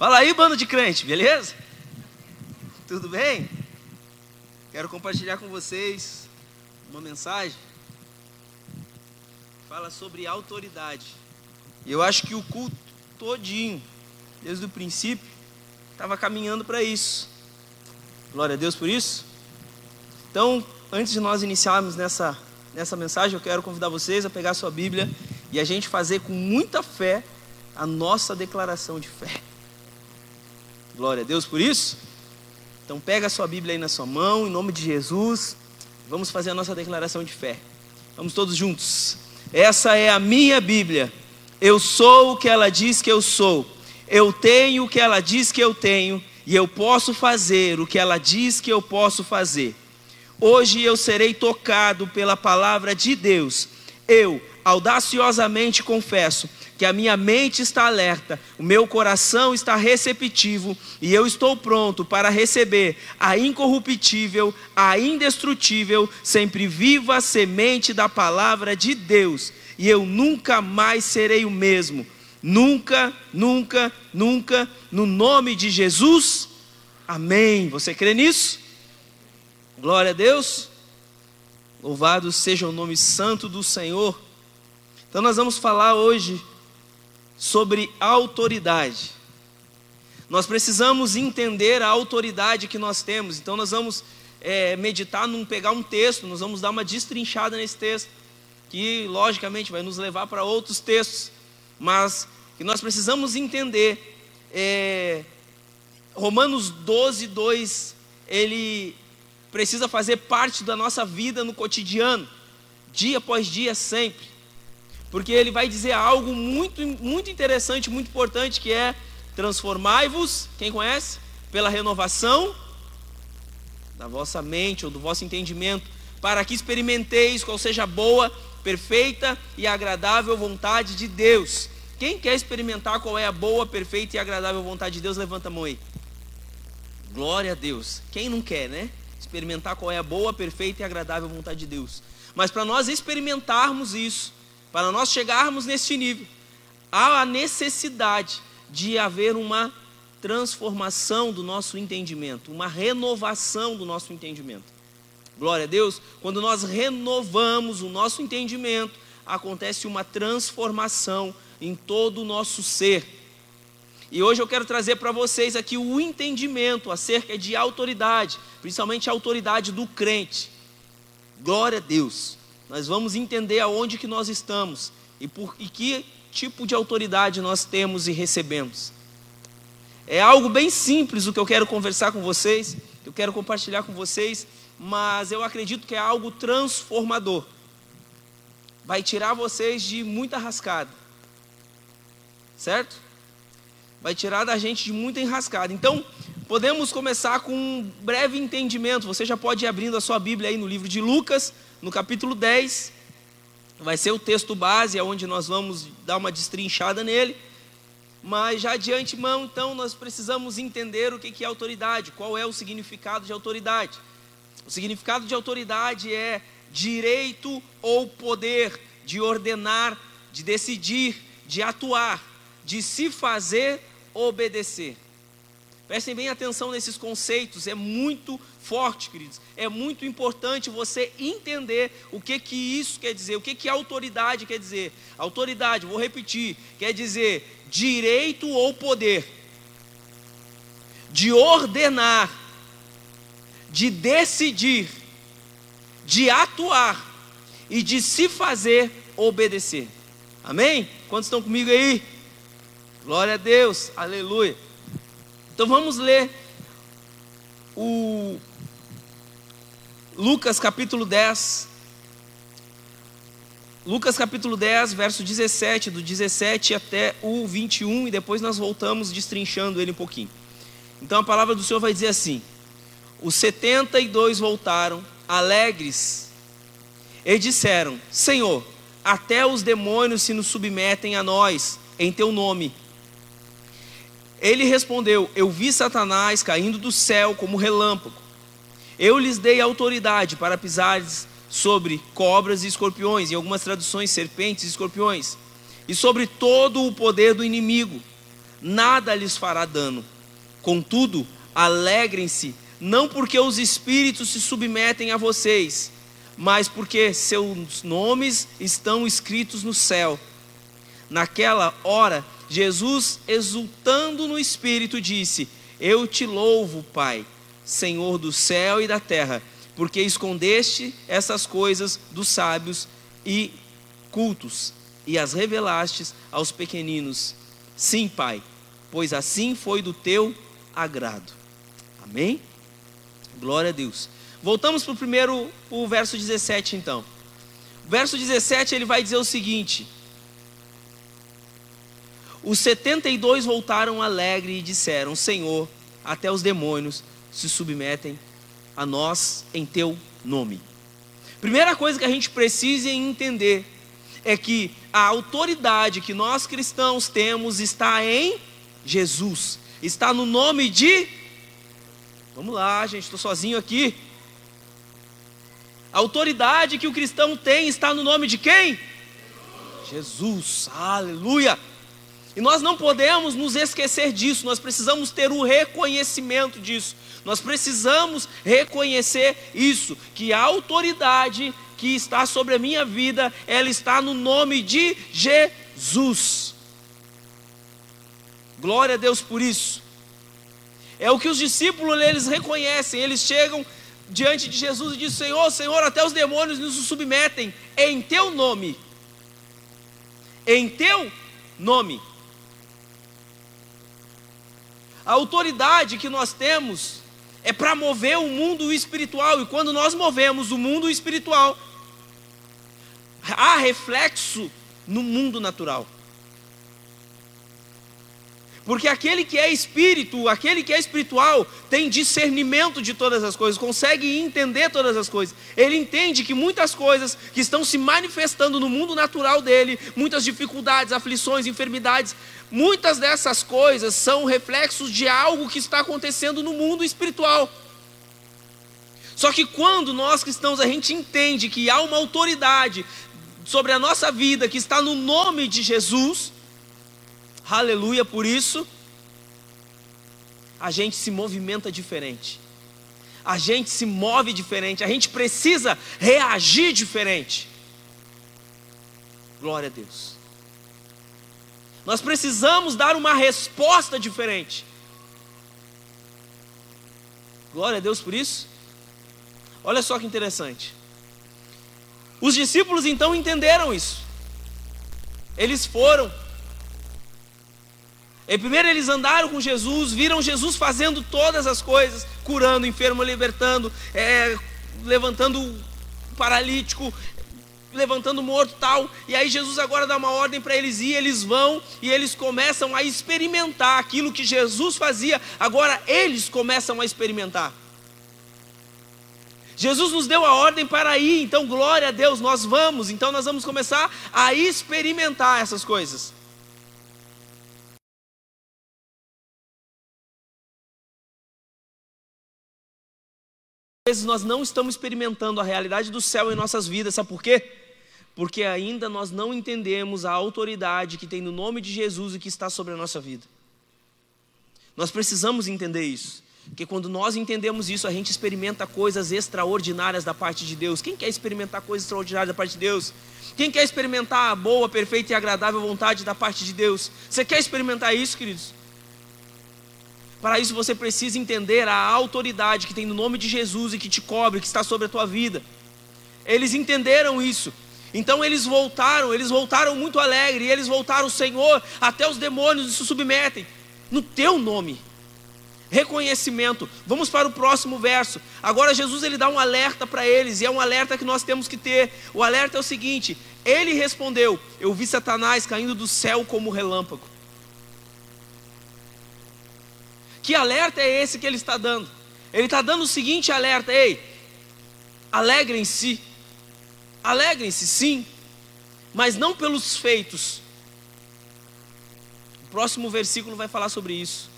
Fala aí, bando de crente, beleza? Tudo bem? Quero compartilhar com vocês uma mensagem. Fala sobre autoridade. E eu acho que o culto todinho, desde o princípio, estava caminhando para isso. Glória a Deus por isso. Então, antes de nós iniciarmos nessa, nessa mensagem, eu quero convidar vocês a pegar sua Bíblia e a gente fazer com muita fé a nossa declaração de fé. Glória a Deus por isso. Então pega a sua Bíblia aí na sua mão, em nome de Jesus. Vamos fazer a nossa declaração de fé. Vamos todos juntos. Essa é a minha Bíblia. Eu sou o que ela diz que eu sou. Eu tenho o que ela diz que eu tenho e eu posso fazer o que ela diz que eu posso fazer. Hoje eu serei tocado pela palavra de Deus. Eu audaciosamente confesso que a minha mente está alerta, o meu coração está receptivo e eu estou pronto para receber a incorruptível, a indestrutível, sempre viva semente da palavra de Deus. E eu nunca mais serei o mesmo. Nunca, nunca, nunca, no nome de Jesus. Amém. Você crê nisso? Glória a Deus. Louvado seja o nome santo do Senhor. Então nós vamos falar hoje sobre autoridade. Nós precisamos entender a autoridade que nós temos. Então nós vamos é, meditar num pegar um texto, nós vamos dar uma destrinchada nesse texto, que logicamente vai nos levar para outros textos, mas que nós precisamos entender. É, Romanos 12, 2, ele precisa fazer parte da nossa vida no cotidiano, dia após dia, sempre porque ele vai dizer algo muito, muito interessante, muito importante, que é transformai-vos, quem conhece? Pela renovação da vossa mente ou do vosso entendimento, para que experimenteis qual seja a boa, perfeita e agradável vontade de Deus. Quem quer experimentar qual é a boa, perfeita e agradável vontade de Deus, levanta a mão aí. Glória a Deus. Quem não quer, né? Experimentar qual é a boa, perfeita e agradável vontade de Deus. Mas para nós experimentarmos isso, para nós chegarmos neste nível, há a necessidade de haver uma transformação do nosso entendimento, uma renovação do nosso entendimento. Glória a Deus, quando nós renovamos o nosso entendimento, acontece uma transformação em todo o nosso ser. E hoje eu quero trazer para vocês aqui o entendimento acerca de autoridade, principalmente a autoridade do crente. Glória a Deus nós vamos entender aonde que nós estamos e, por, e que tipo de autoridade nós temos e recebemos. É algo bem simples o que eu quero conversar com vocês, eu quero compartilhar com vocês, mas eu acredito que é algo transformador. Vai tirar vocês de muita rascada. Certo? Vai tirar da gente de muita enrascada. Então, podemos começar com um breve entendimento. Você já pode ir abrindo a sua Bíblia aí no livro de Lucas, no capítulo 10, vai ser o texto base, é onde nós vamos dar uma destrinchada nele. Mas já de antemão, então, nós precisamos entender o que é autoridade, qual é o significado de autoridade. O significado de autoridade é direito ou poder de ordenar, de decidir, de atuar, de se fazer obedecer. Prestem bem atenção nesses conceitos, é muito forte, queridos. É muito importante você entender o que que isso quer dizer, o que que autoridade quer dizer. Autoridade, vou repetir, quer dizer direito ou poder de ordenar, de decidir, de atuar e de se fazer obedecer. Amém? Quantos estão comigo aí? Glória a Deus, aleluia. Então vamos ler o Lucas capítulo 10. Lucas capítulo 10, verso 17, do 17 até o 21, e depois nós voltamos destrinchando ele um pouquinho. Então a palavra do Senhor vai dizer assim: Os setenta e dois voltaram, alegres, e disseram: Senhor, até os demônios se nos submetem a nós, em teu nome. Ele respondeu: Eu vi Satanás caindo do céu como relâmpago. Eu lhes dei autoridade para pisar sobre cobras e escorpiões, em algumas traduções, serpentes e escorpiões, e sobre todo o poder do inimigo. nada lhes fará dano. Contudo, alegrem-se, não porque os espíritos se submetem a vocês, mas porque seus nomes estão escritos no céu. Naquela hora, Jesus, exultando no espírito, disse: Eu te louvo, Pai, Senhor do céu e da terra, porque escondeste essas coisas dos sábios e cultos e as revelastes aos pequeninos. Sim, Pai, pois assim foi do teu agrado. Amém? Glória a Deus. Voltamos para o primeiro, o verso 17 então. O verso 17 ele vai dizer o seguinte: Os 72 voltaram alegres e disseram: Senhor, até os demônios se submetem a nós em teu nome. Primeira coisa que a gente precisa entender é que a autoridade que nós cristãos temos está em Jesus, está no nome de. Vamos lá, gente, estou sozinho aqui. A autoridade que o cristão tem está no nome de quem? Jesus, aleluia. E nós não podemos nos esquecer disso, nós precisamos ter o reconhecimento disso. Nós precisamos reconhecer isso, que a autoridade que está sobre a minha vida, ela está no nome de Jesus. Glória a Deus por isso. É o que os discípulos eles reconhecem, eles chegam diante de Jesus e dizem: Senhor, Senhor, até os demônios nos submetem em teu nome. Em teu nome. A autoridade que nós temos é para mover o mundo espiritual, e quando nós movemos o mundo espiritual, há reflexo no mundo natural. Porque aquele que é espírito, aquele que é espiritual, tem discernimento de todas as coisas, consegue entender todas as coisas. Ele entende que muitas coisas que estão se manifestando no mundo natural dele, muitas dificuldades, aflições, enfermidades, muitas dessas coisas são reflexos de algo que está acontecendo no mundo espiritual. Só que quando nós cristãos a gente entende que há uma autoridade sobre a nossa vida que está no nome de Jesus, Aleluia por isso. A gente se movimenta diferente. A gente se move diferente. A gente precisa reagir diferente. Glória a Deus. Nós precisamos dar uma resposta diferente. Glória a Deus por isso. Olha só que interessante. Os discípulos então entenderam isso. Eles foram e primeiro eles andaram com Jesus, viram Jesus fazendo todas as coisas, curando enfermo, libertando, é, levantando paralítico, levantando morto tal. E aí Jesus agora dá uma ordem para eles ir, eles vão e eles começam a experimentar aquilo que Jesus fazia. Agora eles começam a experimentar. Jesus nos deu a ordem para ir, então glória a Deus, nós vamos, então nós vamos começar a experimentar essas coisas. Vezes nós não estamos experimentando a realidade do céu em nossas vidas, sabe por quê? Porque ainda nós não entendemos a autoridade que tem no nome de Jesus e que está sobre a nossa vida. Nós precisamos entender isso. Porque quando nós entendemos isso, a gente experimenta coisas extraordinárias da parte de Deus. Quem quer experimentar coisas extraordinárias da parte de Deus? Quem quer experimentar a boa, perfeita e agradável vontade da parte de Deus? Você quer experimentar isso, queridos? Para isso você precisa entender a autoridade que tem no nome de Jesus e que te cobre, que está sobre a tua vida. Eles entenderam isso. Então eles voltaram, eles voltaram muito alegres, e eles voltaram, Senhor, até os demônios se submetem no teu nome. Reconhecimento. Vamos para o próximo verso. Agora Jesus ele dá um alerta para eles, e é um alerta que nós temos que ter. O alerta é o seguinte: ele respondeu: Eu vi Satanás caindo do céu como relâmpago. Que alerta é esse que ele está dando? Ele está dando o seguinte alerta: ei, alegrem-se, alegrem-se sim, mas não pelos feitos. O próximo versículo vai falar sobre isso.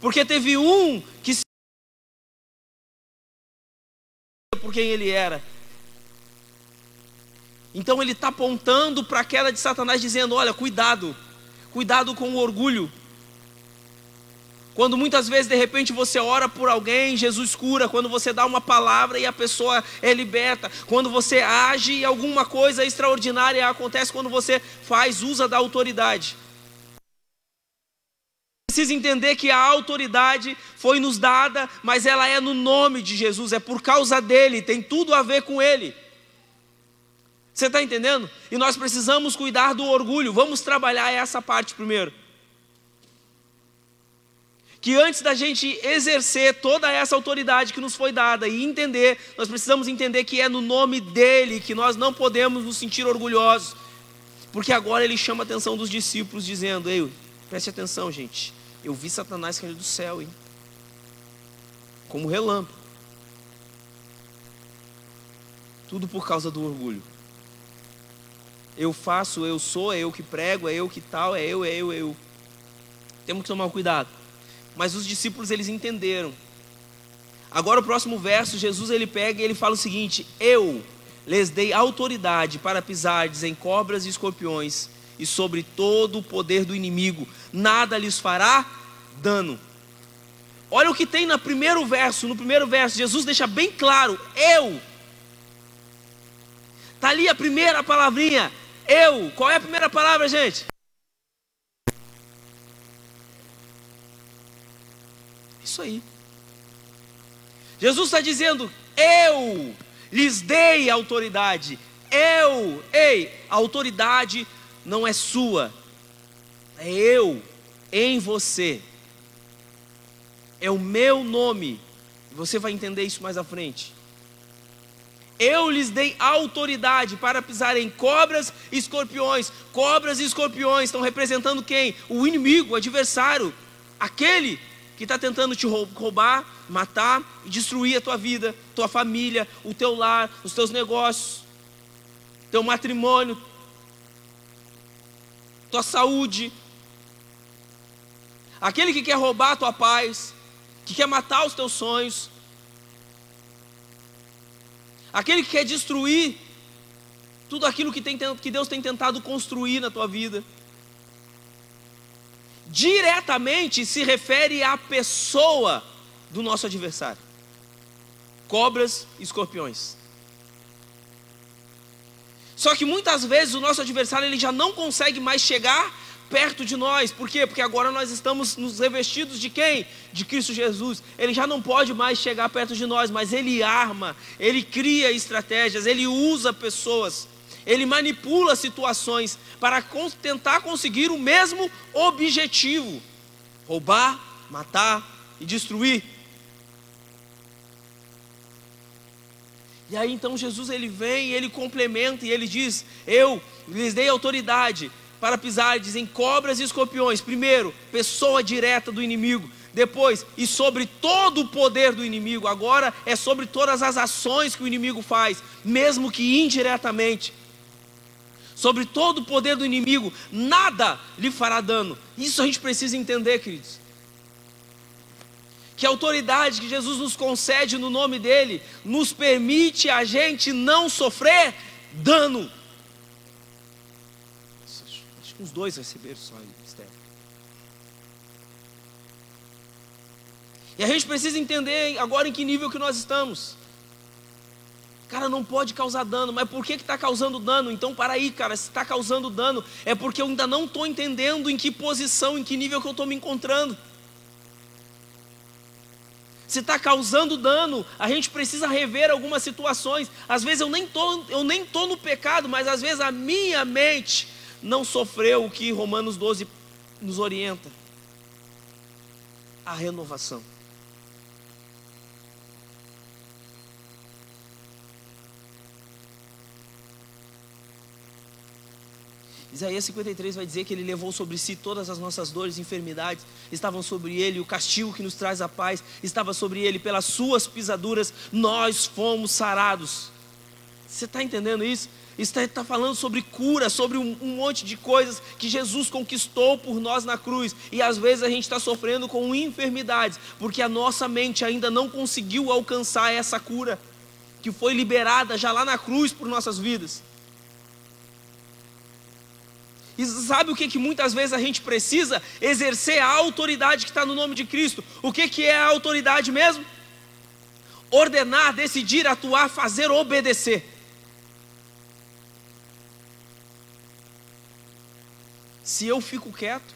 Porque teve um que se por quem ele era. Então ele está apontando para a queda de Satanás, dizendo: olha, cuidado, cuidado com o orgulho Quando muitas vezes de repente você ora por alguém, Jesus cura. Quando você dá uma palavra e a pessoa é liberta. Quando você age e alguma coisa extraordinária acontece quando você faz usa da autoridade. Precisa entender que a autoridade foi nos dada, mas ela é no nome de Jesus, é por causa dele, tem tudo a ver com ele. Você está entendendo? E nós precisamos cuidar do orgulho. Vamos trabalhar essa parte primeiro que antes da gente exercer toda essa autoridade que nos foi dada e entender, nós precisamos entender que é no nome dele que nós não podemos nos sentir orgulhosos. Porque agora ele chama a atenção dos discípulos, dizendo: Ei, preste atenção, gente. Eu vi Satanás cair do céu, hein? Como relâmpago. Tudo por causa do orgulho. Eu faço, eu sou, é eu que prego, é eu que tal, é eu, é eu, é eu. Temos que tomar cuidado. Mas os discípulos eles entenderam. Agora o próximo verso, Jesus ele pega e ele fala o seguinte: Eu lhes dei autoridade para pisardes em cobras e escorpiões e sobre todo o poder do inimigo, nada lhes fará dano. Olha o que tem no primeiro verso, no primeiro verso, Jesus deixa bem claro: eu. Está ali a primeira palavrinha, eu. Qual é a primeira palavra, gente? Isso aí. Jesus está dizendo: Eu lhes dei autoridade. Eu, ei, a autoridade não é sua, é eu em você. É o meu nome. Você vai entender isso mais à frente. Eu lhes dei autoridade para pisar em cobras e escorpiões. Cobras e escorpiões estão representando quem? O inimigo, o adversário, aquele que está tentando te roubar, matar e destruir a tua vida, tua família, o teu lar, os teus negócios, teu matrimônio, tua saúde. Aquele que quer roubar a tua paz, que quer matar os teus sonhos, aquele que quer destruir tudo aquilo que, tem, que Deus tem tentado construir na tua vida diretamente se refere à pessoa do nosso adversário: cobras e escorpiões. Só que muitas vezes o nosso adversário ele já não consegue mais chegar perto de nós. Por quê? Porque agora nós estamos nos revestidos de quem? De Cristo Jesus. Ele já não pode mais chegar perto de nós, mas ele arma, ele cria estratégias, ele usa pessoas ele manipula situações para tentar conseguir o mesmo objetivo: roubar, matar e destruir. E aí então Jesus ele vem e ele complementa e ele diz: Eu lhes dei autoridade para pisar em cobras e escorpiões. Primeiro, pessoa direta do inimigo. Depois, e sobre todo o poder do inimigo. Agora é sobre todas as ações que o inimigo faz, mesmo que indiretamente sobre todo o poder do inimigo, nada lhe fará dano. Isso a gente precisa entender, queridos. Que a autoridade que Jesus nos concede no nome dele nos permite a gente não sofrer dano. Acho que uns dois receberam só aí, Esther. E a gente precisa entender agora em que nível que nós estamos. Cara, não pode causar dano, mas por que está causando dano? Então, para aí, cara, se está causando dano, é porque eu ainda não estou entendendo em que posição, em que nível que eu estou me encontrando. Se está causando dano, a gente precisa rever algumas situações. Às vezes eu nem tô, eu nem tô no pecado, mas às vezes a minha mente não sofreu o que Romanos 12 nos orienta. A renovação. Isaías 53 vai dizer que ele levou sobre si todas as nossas dores e enfermidades, estavam sobre ele, o castigo que nos traz a paz estava sobre ele, pelas suas pisaduras nós fomos sarados. Você está entendendo isso? Está, está falando sobre cura, sobre um, um, monte de coisas que Jesus conquistou por nós na cruz. E às vezes a gente está sofrendo com enfermidades, porque a nossa mente ainda não conseguiu alcançar essa cura, que foi liberada já lá na cruz por nossas vidas. E sabe o que, que muitas vezes a gente precisa? Exercer a autoridade que está no nome de Cristo. O que, que é a autoridade mesmo? Ordenar, decidir, atuar, fazer, obedecer. Se eu fico quieto,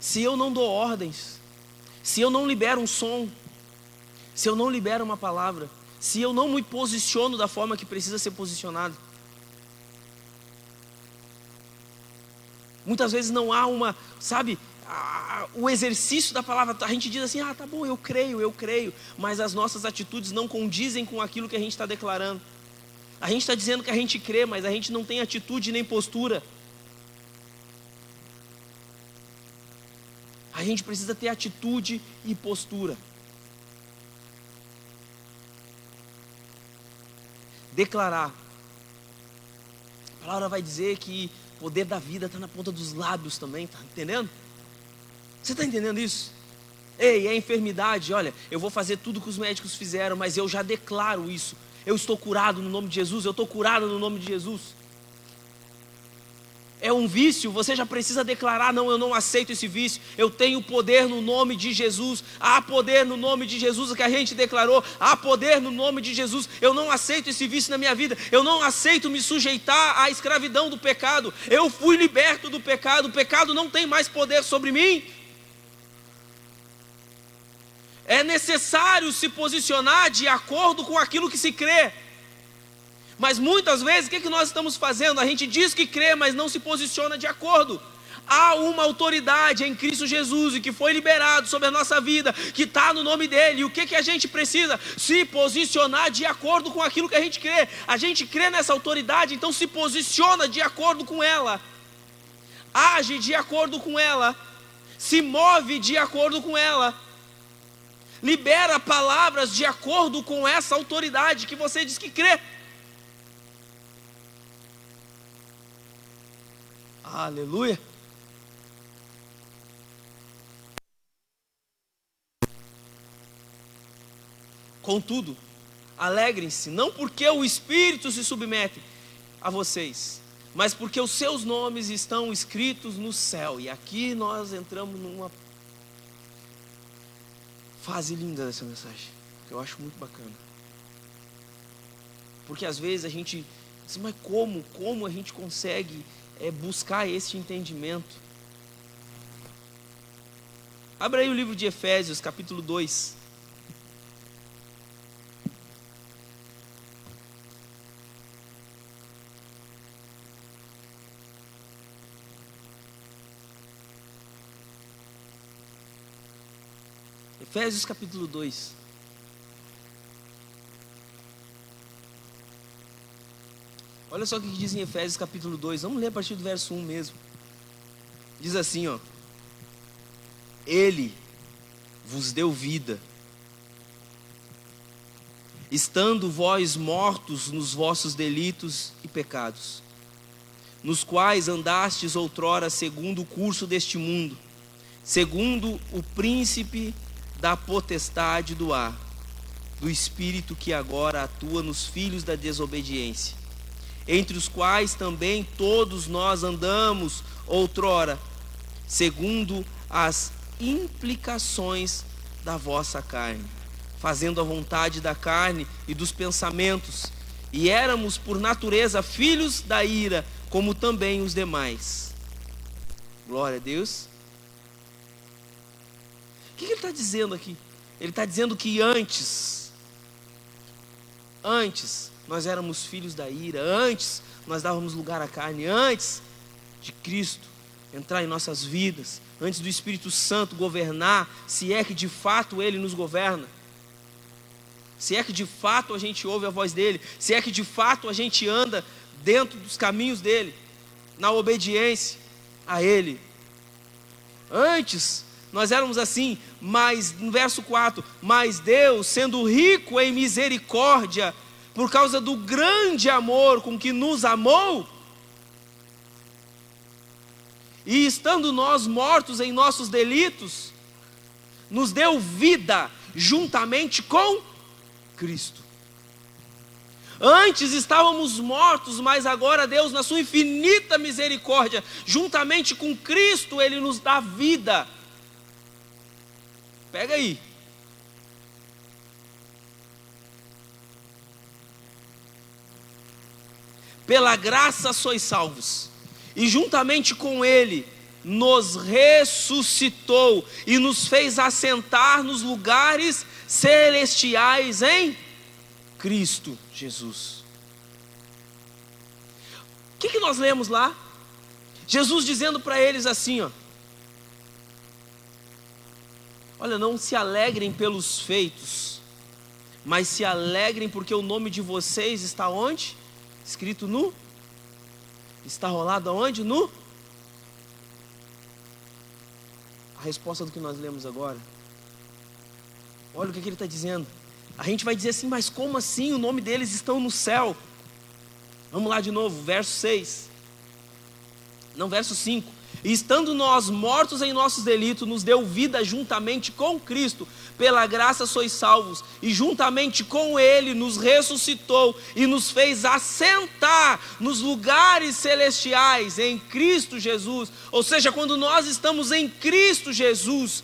se eu não dou ordens, se eu não libero um som, se eu não libero uma palavra, se eu não me posiciono da forma que precisa ser posicionado, Muitas vezes não há uma, sabe, a, o exercício da palavra. A gente diz assim: ah, tá bom, eu creio, eu creio, mas as nossas atitudes não condizem com aquilo que a gente está declarando. A gente está dizendo que a gente crê, mas a gente não tem atitude nem postura. A gente precisa ter atitude e postura. Declarar. A palavra vai dizer que poder da vida está na ponta dos lábios também, tá entendendo? Você está entendendo isso? Ei, é enfermidade, olha, eu vou fazer tudo que os médicos fizeram, mas eu já declaro isso. Eu estou curado no nome de Jesus, eu estou curado no nome de Jesus é um vício, você já precisa declarar: não, eu não aceito esse vício, eu tenho poder no nome de Jesus, há poder no nome de Jesus, o que a gente declarou, há poder no nome de Jesus, eu não aceito esse vício na minha vida, eu não aceito me sujeitar à escravidão do pecado, eu fui liberto do pecado, o pecado não tem mais poder sobre mim. É necessário se posicionar de acordo com aquilo que se crê. Mas muitas vezes, o que, é que nós estamos fazendo? A gente diz que crê, mas não se posiciona de acordo. Há uma autoridade em Cristo Jesus e que foi liberado sobre a nossa vida, que está no nome dele. E o que, que a gente precisa? Se posicionar de acordo com aquilo que a gente crê. A gente crê nessa autoridade, então se posiciona de acordo com ela. Age de acordo com ela. Se move de acordo com ela. Libera palavras de acordo com essa autoridade que você diz que crê. Aleluia. Contudo, alegrem-se, não porque o Espírito se submete a vocês, mas porque os seus nomes estão escritos no céu. E aqui nós entramos numa fase linda dessa mensagem, que eu acho muito bacana. Porque às vezes a gente diz, mas como, como a gente consegue é buscar esse entendimento. Abra aí o livro de Efésios, capítulo 2. Efésios capítulo 2. Olha só o que diz em Efésios capítulo 2. Vamos ler a partir do verso 1 mesmo. Diz assim, ó. Ele vos deu vida, estando vós mortos nos vossos delitos e pecados, nos quais andastes outrora segundo o curso deste mundo, segundo o príncipe da potestade do ar, do espírito que agora atua nos filhos da desobediência entre os quais também todos nós andamos outrora, segundo as implicações da vossa carne, fazendo a vontade da carne e dos pensamentos, e éramos por natureza filhos da ira, como também os demais. Glória a Deus. O que ele está dizendo aqui? Ele está dizendo que antes, antes, nós éramos filhos da ira, antes nós dávamos lugar à carne, antes de Cristo entrar em nossas vidas, antes do Espírito Santo governar, se é que de fato Ele nos governa, se é que de fato a gente ouve a voz dEle, se é que de fato a gente anda dentro dos caminhos dEle, na obediência a Ele. Antes nós éramos assim, mas no verso 4: Mas Deus, sendo rico em misericórdia, por causa do grande amor com que nos amou, e estando nós mortos em nossos delitos, nos deu vida juntamente com Cristo. Antes estávamos mortos, mas agora Deus, na sua infinita misericórdia, juntamente com Cristo, Ele nos dá vida. Pega aí. Pela graça sois salvos, e juntamente com Ele nos ressuscitou e nos fez assentar nos lugares celestiais em Cristo Jesus. O que, que nós lemos lá? Jesus dizendo para eles assim: ó, Olha, não se alegrem pelos feitos, mas se alegrem porque o nome de vocês está onde? Escrito no? Está rolado aonde? No? A resposta do que nós lemos agora. Olha o que, que ele está dizendo. A gente vai dizer assim, mas como assim? O nome deles estão no céu. Vamos lá de novo, verso 6. Não, verso 5. E estando nós mortos em nossos delitos, nos deu vida juntamente com Cristo, pela graça sois salvos, e juntamente com Ele nos ressuscitou e nos fez assentar nos lugares celestiais em Cristo Jesus. Ou seja, quando nós estamos em Cristo Jesus,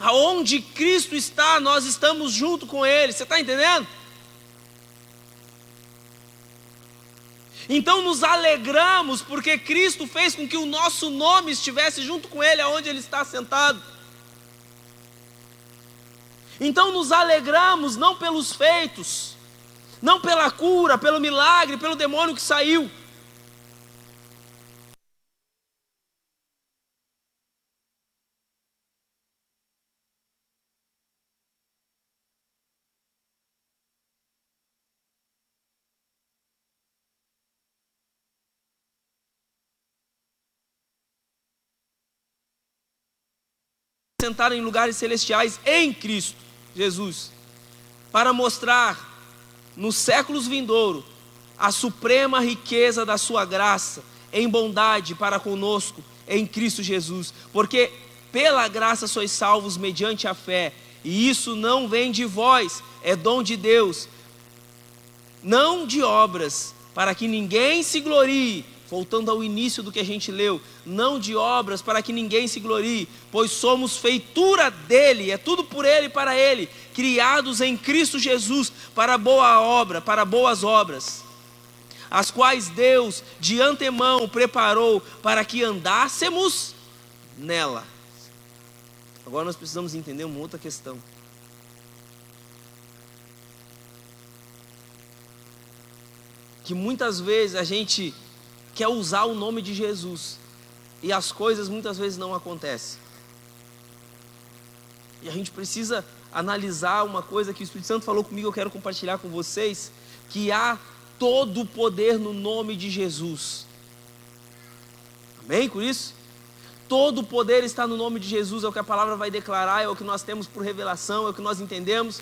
aonde Cristo está, nós estamos junto com Ele. Você está entendendo? Então nos alegramos porque Cristo fez com que o nosso nome estivesse junto com Ele, aonde Ele está sentado. Então nos alegramos não pelos feitos, não pela cura, pelo milagre, pelo demônio que saiu, sentaram em lugares celestiais em Cristo Jesus, para mostrar nos séculos vindouros a suprema riqueza da sua graça em bondade para conosco em Cristo Jesus, porque pela graça sois salvos mediante a fé, e isso não vem de vós, é dom de Deus, não de obras, para que ninguém se glorie, voltando ao início do que a gente leu, não de obras para que ninguém se glorie, pois somos feitura dele, é tudo por ele e para ele, criados em Cristo Jesus para boa obra, para boas obras, as quais Deus de antemão preparou para que andássemos nela. Agora nós precisamos entender uma outra questão. Que muitas vezes a gente quer usar o nome de Jesus e as coisas muitas vezes não acontecem. E a gente precisa analisar uma coisa que o Espírito Santo falou comigo, eu quero compartilhar com vocês, que há todo o poder no nome de Jesus. Amém com isso? Todo o poder está no nome de Jesus, é o que a palavra vai declarar, é o que nós temos por revelação, é o que nós entendemos.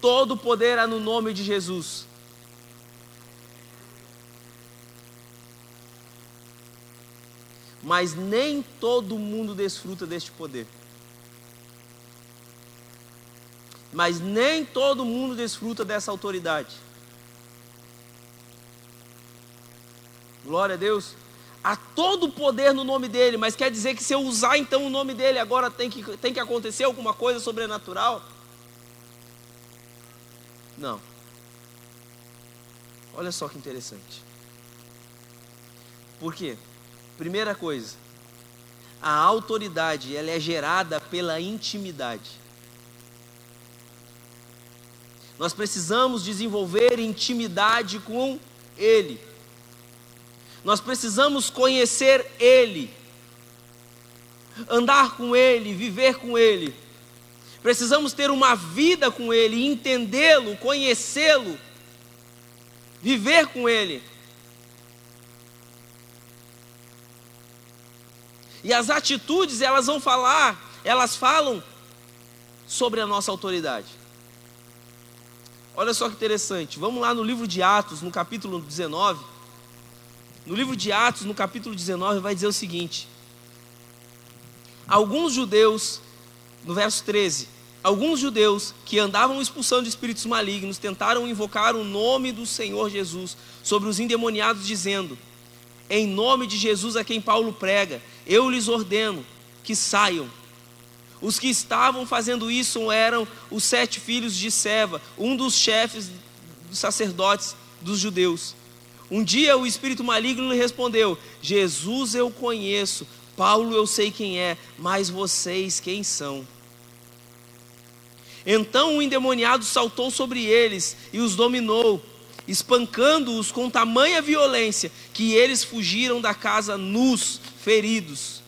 Todo o poder é no nome de Jesus. Mas nem todo mundo desfruta deste poder. Mas nem todo mundo desfruta dessa autoridade. Glória a Deus. Há todo o poder no nome dele, mas quer dizer que se eu usar então o nome dele, agora tem que, tem que acontecer alguma coisa sobrenatural? Não. Olha só que interessante. Por quê? Primeira coisa, a autoridade ela é gerada pela intimidade. Nós precisamos desenvolver intimidade com Ele. Nós precisamos conhecer Ele, andar com Ele, viver com Ele. Precisamos ter uma vida com Ele, entendê-lo, conhecê-lo, viver com Ele. E as atitudes, elas vão falar, elas falam sobre a nossa autoridade. Olha só que interessante. Vamos lá no livro de Atos, no capítulo 19. No livro de Atos, no capítulo 19, vai dizer o seguinte: Alguns judeus, no verso 13, alguns judeus que andavam expulsando espíritos malignos tentaram invocar o nome do Senhor Jesus sobre os endemoniados, dizendo: Em nome de Jesus a quem Paulo prega, eu lhes ordeno que saiam. Os que estavam fazendo isso eram os sete filhos de Seva, um dos chefes dos sacerdotes dos judeus. Um dia o espírito maligno lhe respondeu: Jesus eu conheço, Paulo eu sei quem é, mas vocês quem são? Então o endemoniado saltou sobre eles e os dominou, espancando-os com tamanha violência que eles fugiram da casa nus, feridos.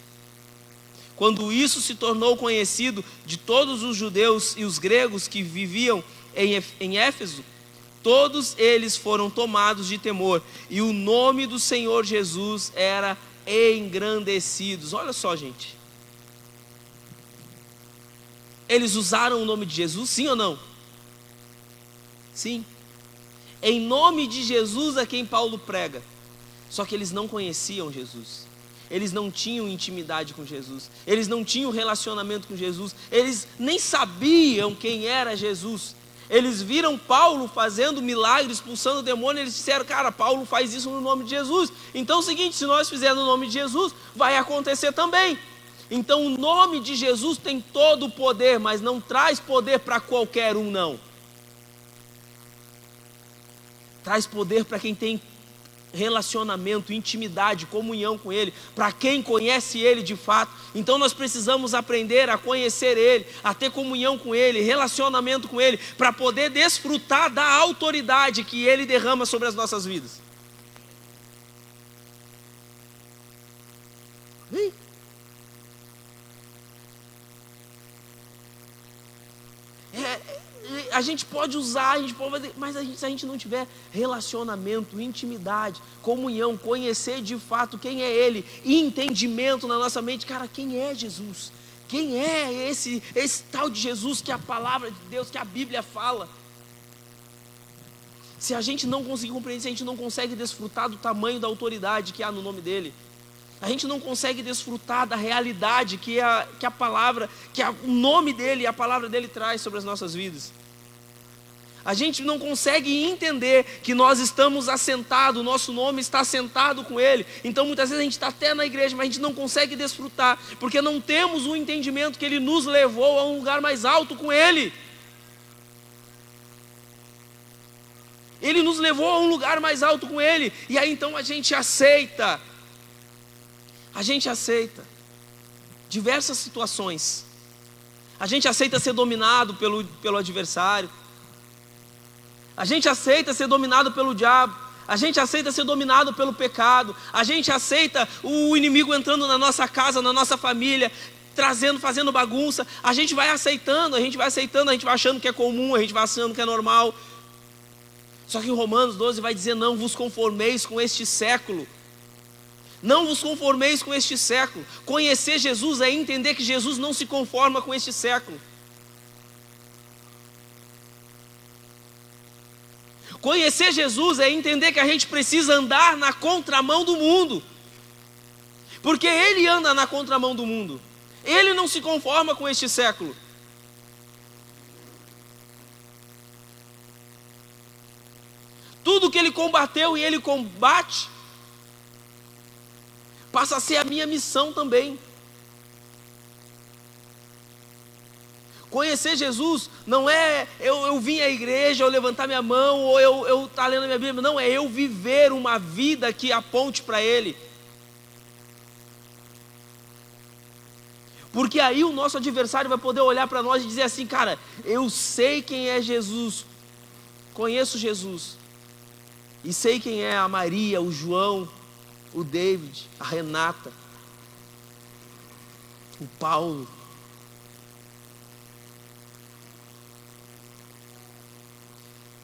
Quando isso se tornou conhecido de todos os judeus e os gregos que viviam em Éfeso, todos eles foram tomados de temor, e o nome do Senhor Jesus era engrandecido. Olha só, gente. Eles usaram o nome de Jesus, sim ou não? Sim. Em nome de Jesus a quem Paulo prega. Só que eles não conheciam Jesus eles não tinham intimidade com Jesus, eles não tinham relacionamento com Jesus, eles nem sabiam quem era Jesus. Eles viram Paulo fazendo milagres, expulsando demônio, eles disseram, cara, Paulo faz isso no nome de Jesus. Então é o seguinte, se nós fizermos no nome de Jesus, vai acontecer também. Então o nome de Jesus tem todo o poder, mas não traz poder para qualquer um, não. Traz poder para quem tem relacionamento, intimidade, comunhão com Ele, para quem conhece Ele de fato. Então nós precisamos aprender a conhecer Ele, a ter comunhão com Ele, relacionamento com Ele, para poder desfrutar da autoridade que Ele derrama sobre as nossas vidas. Vem. A gente pode usar, a gente pode fazer, mas a gente, se a gente não tiver relacionamento, intimidade, comunhão, conhecer de fato quem é Ele, entendimento na nossa mente, cara, quem é Jesus? Quem é esse, esse tal de Jesus que a palavra de Deus, que a Bíblia fala? Se a gente não conseguir compreender, se a gente não consegue desfrutar do tamanho da autoridade que há no nome dele, a gente não consegue desfrutar da realidade que a, que a palavra, que a, o nome dele e a palavra dele traz sobre as nossas vidas. A gente não consegue entender que nós estamos assentados, o nosso nome está assentado com Ele. Então muitas vezes a gente está até na igreja, mas a gente não consegue desfrutar, porque não temos o entendimento que Ele nos levou a um lugar mais alto com Ele. Ele nos levou a um lugar mais alto com Ele, e aí então a gente aceita, a gente aceita diversas situações, a gente aceita ser dominado pelo, pelo adversário, a gente aceita ser dominado pelo diabo. A gente aceita ser dominado pelo pecado. A gente aceita o inimigo entrando na nossa casa, na nossa família, trazendo, fazendo bagunça. A gente vai aceitando, a gente vai aceitando, a gente vai achando que é comum, a gente vai achando que é normal. Só que Romanos 12 vai dizer: Não vos conformeis com este século. Não vos conformeis com este século. Conhecer Jesus é entender que Jesus não se conforma com este século. Conhecer Jesus é entender que a gente precisa andar na contramão do mundo. Porque ele anda na contramão do mundo. Ele não se conforma com este século. Tudo que ele combateu e ele combate passa a ser a minha missão também. Conhecer Jesus não é eu, eu vim à igreja, eu levantar minha mão, ou eu estar tá lendo a minha Bíblia. Não, é eu viver uma vida que aponte para Ele. Porque aí o nosso adversário vai poder olhar para nós e dizer assim, cara, eu sei quem é Jesus, conheço Jesus, e sei quem é a Maria, o João, o David, a Renata, o Paulo.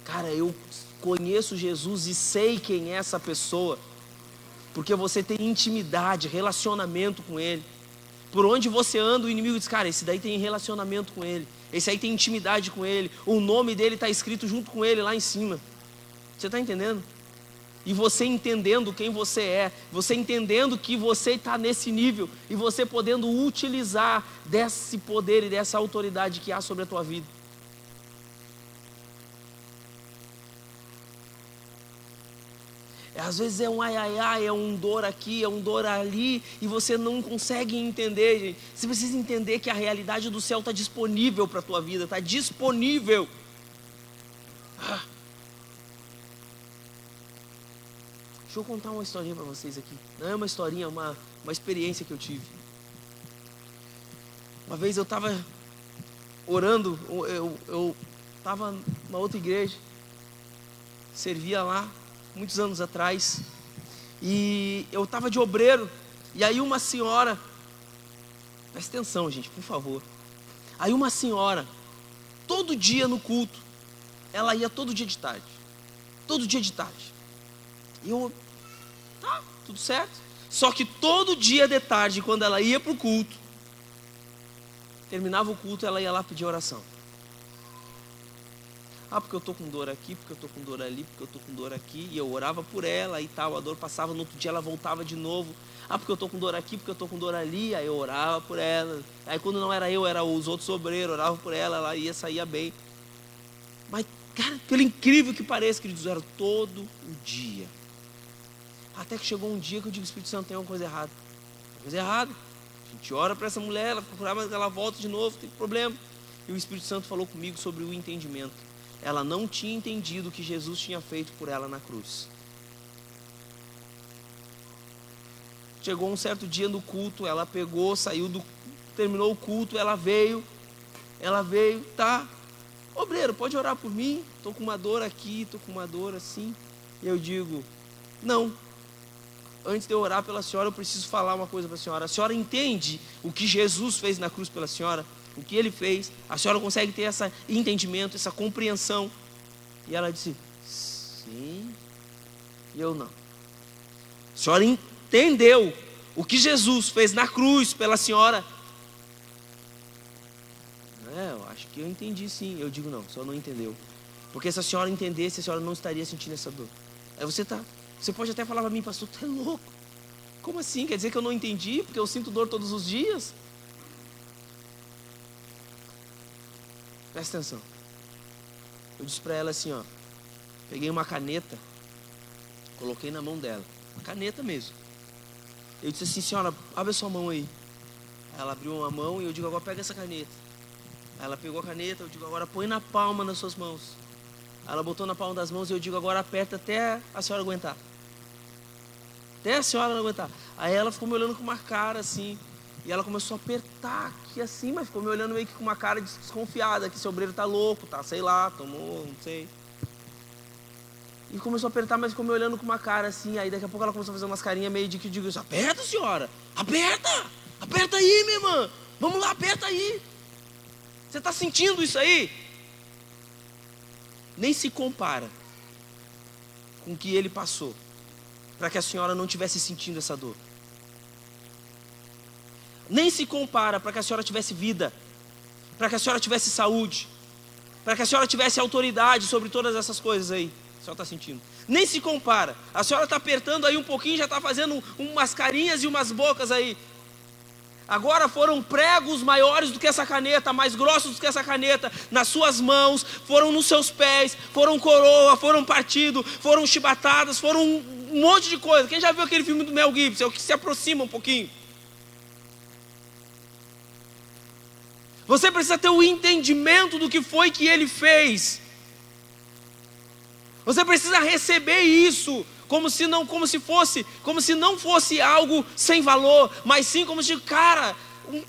Cara, eu conheço Jesus e sei quem é essa pessoa, porque você tem intimidade, relacionamento com Ele. Por onde você anda, o inimigo diz: Cara, esse daí tem relacionamento com Ele, esse aí tem intimidade com Ele, o nome dele está escrito junto com Ele lá em cima. Você está entendendo? E você entendendo quem você é, você entendendo que você está nesse nível e você podendo utilizar desse poder e dessa autoridade que há sobre a tua vida. É, às vezes é um ai ai ai, é um dor aqui, é um dor ali, e você não consegue entender, gente. Você precisa entender que a realidade do céu está disponível para a tua vida, está disponível. Ah. Deixa eu contar uma historinha para vocês aqui. Não é uma historinha, é uma, uma experiência que eu tive. Uma vez eu estava orando, eu estava numa outra igreja, servia lá, muitos anos atrás, e eu estava de obreiro, e aí uma senhora, presta atenção, gente, por favor. Aí uma senhora, todo dia no culto, ela ia todo dia de tarde. Todo dia de tarde. E eu, tá, tudo certo. Só que todo dia de tarde, quando ela ia para o culto, terminava o culto, ela ia lá pedir oração. Ah, porque eu estou com dor aqui, porque eu estou com dor ali, porque eu estou com dor aqui. E eu orava por ela e tal. A dor passava, no outro dia ela voltava de novo. Ah, porque eu estou com dor aqui, porque eu estou com dor ali. Aí eu orava por ela. Aí quando não era eu, era os outros obreiros, orava por ela, ela ia, sair bem. Mas, cara, pelo incrível que pareça, queridos, era todo o dia. Até que chegou um dia que eu digo, Espírito Santo, tem uma coisa errada. Tem coisa errada. A gente ora para essa mulher, ela procurar, mas ela volta de novo, tem problema. E o Espírito Santo falou comigo sobre o entendimento ela não tinha entendido o que Jesus tinha feito por ela na cruz. Chegou um certo dia no culto, ela pegou, saiu do. terminou o culto, ela veio, ela veio, tá. Obreiro, pode orar por mim? Estou com uma dor aqui, estou com uma dor assim. Eu digo, não. Antes de eu orar pela senhora, eu preciso falar uma coisa para a senhora. A senhora entende o que Jesus fez na cruz pela senhora? o que ele fez, a senhora consegue ter esse entendimento, essa compreensão. E ela disse: Sim, e eu não. A senhora entendeu o que Jesus fez na cruz pela senhora? É, eu acho que eu entendi sim. Eu digo: Não, senhora não entendeu. Porque se a senhora entendesse, a senhora não estaria sentindo essa dor. Aí você tá. Você pode até falar para mim, pastor, tu é louco. Como assim? Quer dizer que eu não entendi? Porque eu sinto dor todos os dias? Presta atenção. Eu disse para ela assim, ó. Peguei uma caneta, coloquei na mão dela. Uma caneta mesmo. Eu disse assim, senhora, abre a sua mão aí. Ela abriu uma mão e eu digo, agora pega essa caneta. Ela pegou a caneta, eu digo, agora põe na palma das suas mãos. Ela botou na palma das mãos e eu digo, agora aperta até a senhora aguentar. Até a senhora não aguentar. Aí ela ficou me olhando com uma cara assim. E ela começou a apertar aqui assim, mas ficou me olhando meio que com uma cara desconfiada, que esse obreiro tá louco, tá, sei lá, tomou, não sei. E começou a apertar, mas ficou me olhando com uma cara assim, aí daqui a pouco ela começou a fazer umas carinhas meio de que digo isso, aperta senhora, aperta, aperta aí minha irmã, vamos lá, aperta aí. Você está sentindo isso aí? Nem se compara com o que ele passou, para que a senhora não tivesse sentindo essa dor nem se compara para que a senhora tivesse vida, para que a senhora tivesse saúde, para que a senhora tivesse autoridade sobre todas essas coisas aí. A senhora está sentindo? Nem se compara. A senhora está apertando aí um pouquinho, já está fazendo umas carinhas e umas bocas aí. Agora foram pregos maiores do que essa caneta, mais grossos do que essa caneta, nas suas mãos, foram nos seus pés, foram coroa, foram partido, foram chibatadas, foram um monte de coisa. Quem já viu aquele filme do Mel Gibson? É o que se aproxima um pouquinho. Você precisa ter o entendimento do que foi que ele fez. Você precisa receber isso como se não, como se fosse, como se não fosse algo sem valor, mas sim como se, cara, um,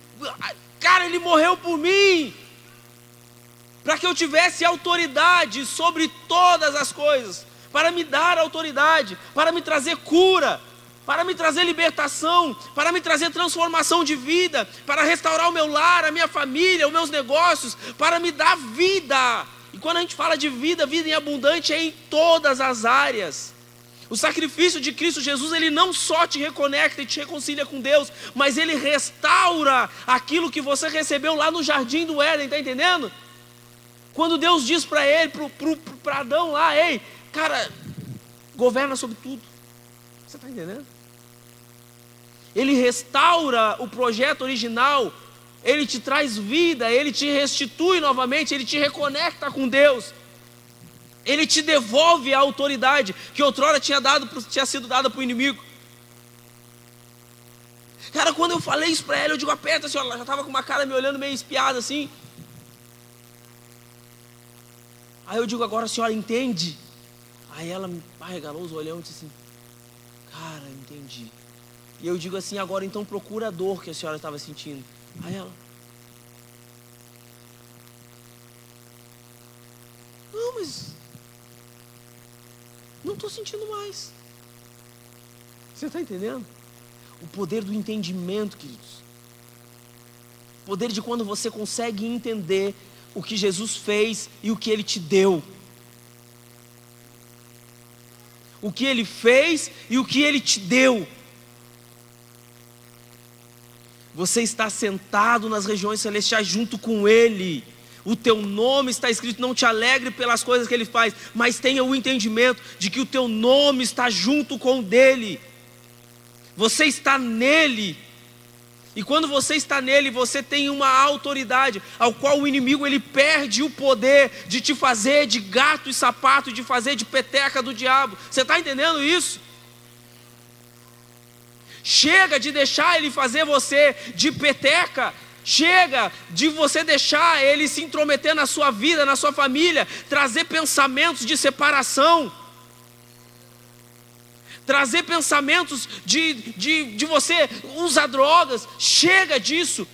cara, ele morreu por mim, para que eu tivesse autoridade sobre todas as coisas, para me dar autoridade, para me trazer cura, para me trazer libertação, para me trazer transformação de vida, para restaurar o meu lar, a minha família, os meus negócios, para me dar vida. E quando a gente fala de vida, vida em abundante é em todas as áreas. O sacrifício de Cristo Jesus, ele não só te reconecta e te reconcilia com Deus, mas ele restaura aquilo que você recebeu lá no jardim do Éden, tá entendendo? Quando Deus diz para ele, para Adão lá, ei, cara, governa sobre tudo. Você está entendendo? Ele restaura o projeto original, ele te traz vida, ele te restitui novamente, ele te reconecta com Deus. Ele te devolve a autoridade que outrora tinha, dado, tinha sido dada para o inimigo. Cara, quando eu falei isso para ela, eu digo, aperta, senhora. Ela já estava com uma cara me olhando meio espiada assim. Aí eu digo, agora a senhora entende? Aí ela me regalou os olhão e disse assim, cara, entendi. E eu digo assim, agora então procura a dor que a senhora estava sentindo. Aí ela. Não, mas. Não estou sentindo mais. Você está entendendo? O poder do entendimento, queridos. O poder de quando você consegue entender o que Jesus fez e o que ele te deu. O que ele fez e o que ele te deu. Você está sentado nas regiões celestiais junto com ele. O teu nome está escrito, não te alegre pelas coisas que ele faz, mas tenha o entendimento de que o teu nome está junto com o dele. Você está nele. E quando você está nele, você tem uma autoridade, ao qual o inimigo ele perde o poder de te fazer de gato e sapato, de fazer de peteca do diabo. Você está entendendo isso? Chega de deixar ele fazer você de peteca. Chega de você deixar ele se intrometer na sua vida, na sua família, trazer pensamentos de separação trazer pensamentos de, de, de você usar drogas, chega disso.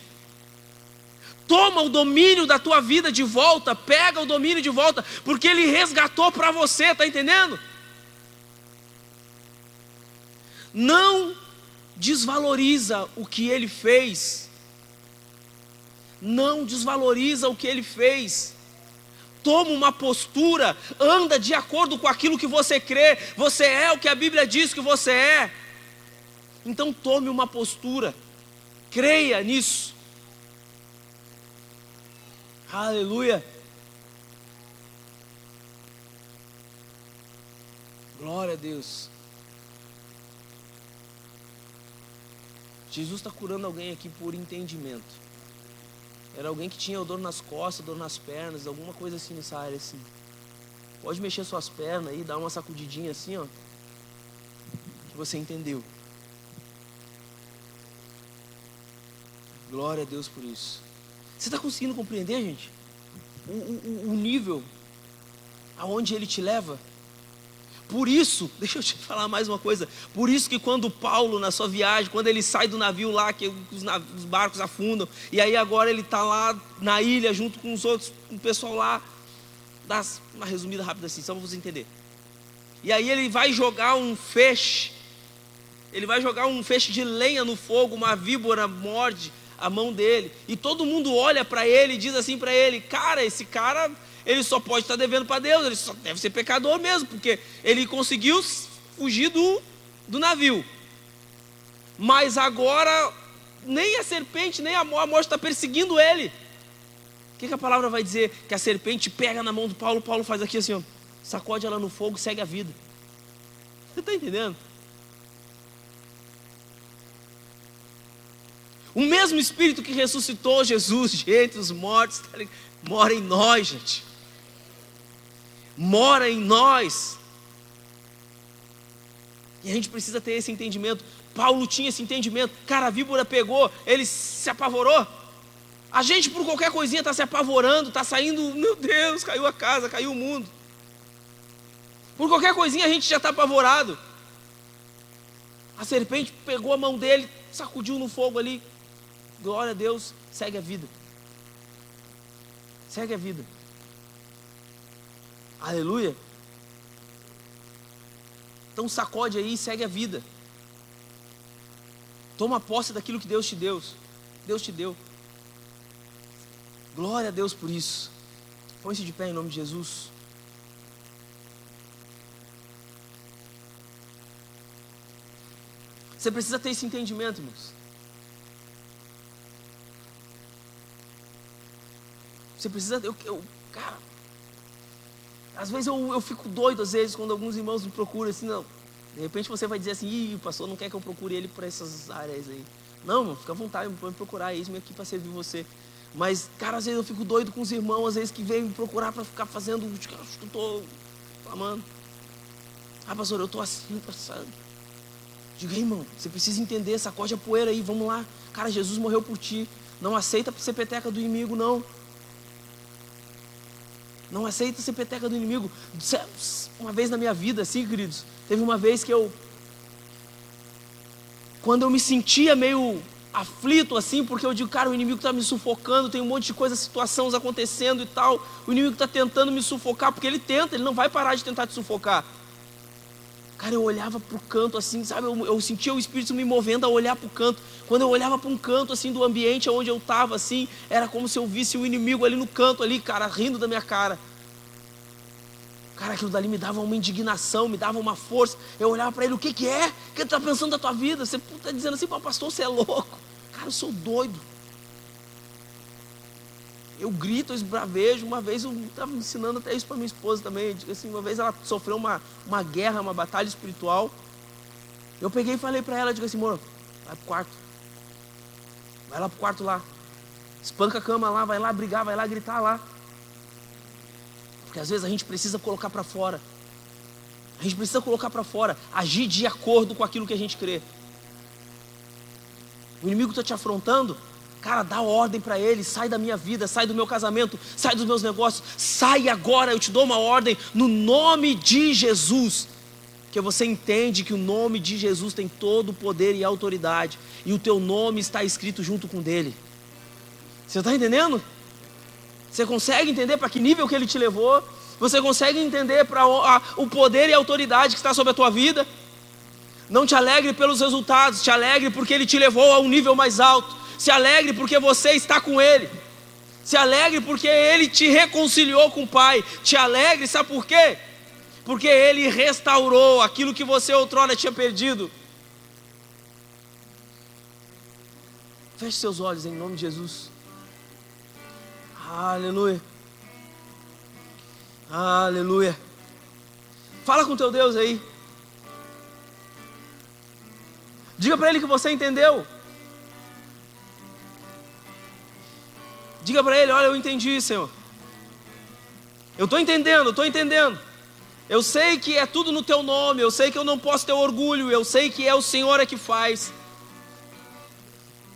Toma o domínio da tua vida de volta, pega o domínio de volta, porque ele resgatou para você, tá entendendo? Não desvaloriza o que ele fez. Não desvaloriza o que ele fez toma uma postura, anda de acordo com aquilo que você crê, você é o que a Bíblia diz que você é. Então tome uma postura, creia nisso. Aleluia. Glória a Deus. Jesus está curando alguém aqui por entendimento. Era alguém que tinha dor nas costas, dor nas pernas, alguma coisa assim nessa área assim. Pode mexer suas pernas aí, dar uma sacudidinha assim, ó. Que você entendeu. Glória a Deus por isso. Você está conseguindo compreender, gente? O, o, o nível aonde ele te leva? Por isso, deixa eu te falar mais uma coisa. Por isso que quando Paulo, na sua viagem, quando ele sai do navio lá, que os, os barcos afundam, e aí agora ele está lá na ilha junto com os outros, com o pessoal lá, dá uma resumida rápida assim, só para você entender. E aí ele vai jogar um feixe, ele vai jogar um feixe de lenha no fogo, uma víbora morde a mão dele, e todo mundo olha para ele e diz assim para ele: Cara, esse cara ele só pode estar devendo para Deus, ele só deve ser pecador mesmo, porque ele conseguiu fugir do, do navio. Mas agora, nem a serpente, nem a morte está perseguindo ele. O que, que, a palavra vai dizer? Que a serpente pega na mão do Paulo, Paulo faz aqui assim, ó, sacode ela no fogo, segue a vida. Você está entendendo? O mesmo Espírito que ressuscitou Jesus de entre os mortos, tá mora em nós, gente mora em nós. E a gente precisa ter esse entendimento. Paulo tinha esse entendimento. Cara, a víbora pegou, ele se apavorou. A gente, por qualquer coisinha, está se apavorando, está saindo. Meu Deus, caiu a casa, caiu o mundo. Por qualquer coisinha, a gente já está apavorado. A serpente pegou a mão dele, sacudiu no fogo ali. Glória a Deus, segue a vida. Segue a vida. Aleluia. Então sacode aí e segue a vida. Toma posse daquilo que Deus te deu. Deus te deu. Glória a Deus por isso. Põe-se de pé em nome de Jesus. Você precisa ter esse entendimento, irmãos. Você precisa. Eu, eu, cara, Às vezes eu, eu fico doido, às vezes, quando alguns irmãos me procuram assim, não. De repente você vai dizer assim, ih, o pastor não quer que eu procure ele por essas áreas aí. Não, mano, fica à vontade, pode procurar, eis-me aqui para servir você. Mas, cara, às vezes eu fico doido com os irmãos, às vezes que vêm me procurar para ficar fazendo, que eu estou clamando. Ah, pastor, eu estou assim, passando. Diga, irmão, você precisa entender, sacode a poeira aí, vamos lá. Cara, Jesus morreu por ti. Não aceita ser peteca do inimigo, não. Não aceita ser peteca do inimigo. Uma vez na minha vida, assim, queridos, teve uma vez que eu. Quando eu me sentia meio aflito assim, porque eu digo, cara, o inimigo está me sufocando, tem um monte de coisas, situações acontecendo e tal. O inimigo está tentando me sufocar, porque ele tenta, ele não vai parar de tentar te sufocar. Cara, eu olhava para o canto assim, sabe? Eu, eu, sentia o Espírito me movendo a olhar para o canto. Quando eu olhava para um canto assim do ambiente onde eu estava, assim, era como se eu visse o inimigo ali no canto, ali, cara, rindo da minha cara. Cara, aquilo dali me dava uma indignação, me dava uma força. Eu olhava para ele, o que, que é? O que ele está pensando da tua vida? Você está dizendo assim, pastor, você é louco. Cara, eu sou doido. Eu grito, eu esbravejo. Uma vez eu estava ensinando até isso para minha esposa também. Assim, uma vez ela sofreu uma, uma guerra, uma batalha espiritual. Eu peguei e falei para ela, digo assim, amor, vai pro quarto. Vai lá pro quarto lá. Espanca a cama lá, vai lá brigar, vai lá gritar lá. Porque às vezes a gente precisa colocar para fora. A gente precisa colocar para fora, agir de acordo com aquilo que a gente crê. O inimigo está te afrontando, Cara, dá ordem para ele, sai da minha vida, sai do meu casamento, sai dos meus negócios, sai agora, eu te dou uma ordem no nome de Jesus. Que você entende que o nome de Jesus tem todo o poder e autoridade, e o teu nome está escrito junto com dele. Você está entendendo? Você consegue entender para que nível que ele te levou? Você consegue entender para o poder e autoridade que está sobre a tua vida? Não te alegre pelos resultados, te alegre porque ele te levou a um nível mais alto. Se alegre porque você está com Ele. Se alegre porque Ele te reconciliou com o Pai. Te alegre, sabe por quê? Porque Ele restaurou aquilo que você outrora tinha perdido. Feche seus olhos em nome de Jesus. Aleluia. Aleluia. Fala com teu Deus aí. Diga para ele que você entendeu. Diga para ele: Olha, eu entendi, Senhor. Eu estou entendendo, estou entendendo. Eu sei que é tudo no teu nome, eu sei que eu não posso ter orgulho, eu sei que é o Senhor é que faz.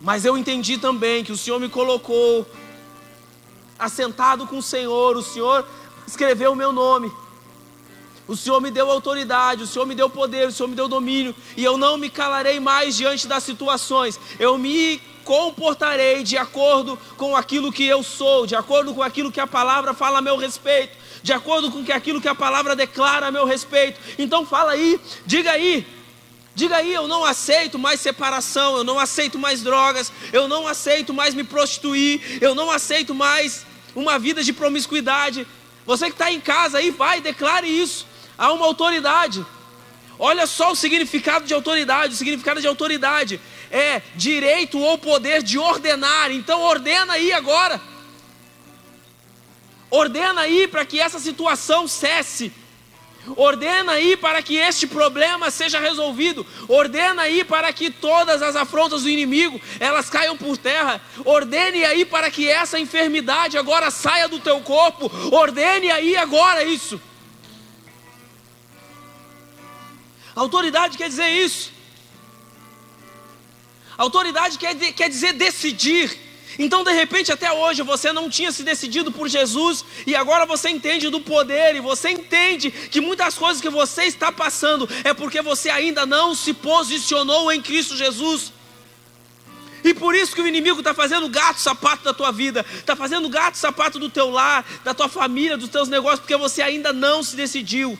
Mas eu entendi também que o Senhor me colocou assentado com o Senhor, o Senhor escreveu o meu nome. O Senhor me deu autoridade, o Senhor me deu poder, o Senhor me deu domínio, e eu não me calarei mais diante das situações. Eu me comportarei de acordo com aquilo que eu sou, de acordo com aquilo que a palavra fala a meu respeito, de acordo com aquilo que a palavra declara a meu respeito. Então fala aí, diga aí, Diga aí, eu não aceito mais separação, eu não aceito mais drogas, eu não aceito mais me prostituir, eu não aceito mais uma vida de promiscuidade. Você que está em casa aí, vai, declare isso. Há uma autoridade. Olha só o significado de autoridade. O significado de autoridade é direito ou poder de ordenar. Então ordena aí agora. Ordena aí para que essa situação cesse. Ordena aí para que este problema seja resolvido. Ordena aí para que todas as afrontas do inimigo elas caiam por terra. Ordene aí para que essa enfermidade agora saia do teu corpo. Ordene aí agora isso. Autoridade quer dizer isso. Autoridade quer, quer dizer decidir. Então, de repente, até hoje você não tinha se decidido por Jesus e agora você entende do poder e você entende que muitas coisas que você está passando é porque você ainda não se posicionou em Cristo Jesus. E por isso que o inimigo está fazendo gato sapato da tua vida, está fazendo gato sapato do teu lar, da tua família, dos teus negócios, porque você ainda não se decidiu.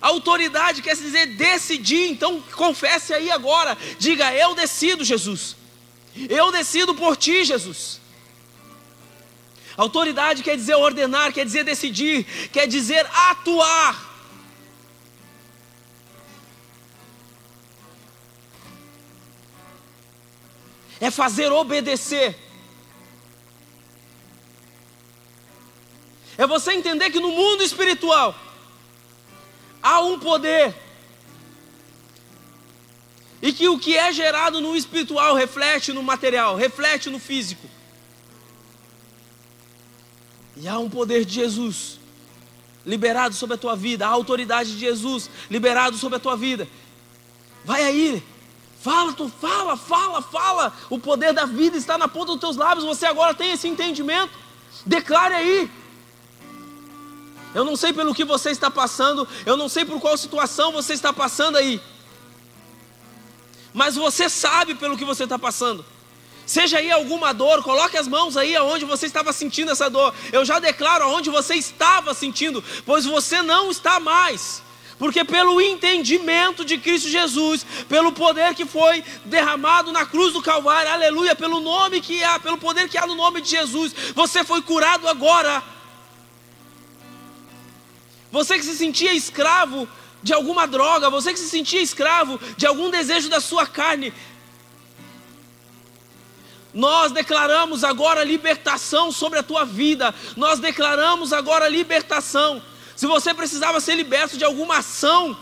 Autoridade quer dizer decidir, então confesse aí agora. Diga: Eu decido, Jesus. Eu decido por ti, Jesus. Autoridade quer dizer ordenar, quer dizer decidir, quer dizer atuar. É fazer obedecer. É você entender que no mundo espiritual há um poder. E que o que é gerado no espiritual reflete no material, reflete no físico. E há um poder de Jesus liberado sobre a tua vida, a autoridade de Jesus liberado sobre a tua vida. Vai aí, fala, tu fala, fala, fala. O poder da vida está na ponta dos teus lábios. Você agora tem esse entendimento. Declare aí. Eu não sei pelo que você está passando, eu não sei por qual situação você está passando aí. Mas você sabe pelo que você está passando. Seja aí alguma dor, coloque as mãos aí aonde você estava sentindo essa dor. Eu já declaro aonde você estava sentindo, pois você não está mais. Porque pelo entendimento de Cristo Jesus, pelo poder que foi derramado na cruz do Calvário, aleluia, pelo nome que há, pelo poder que há no nome de Jesus, você foi curado agora. Você que se sentia escravo de alguma droga, você que se sentia escravo de algum desejo da sua carne, nós declaramos agora libertação sobre a tua vida. Nós declaramos agora libertação. Se você precisava ser liberto de alguma ação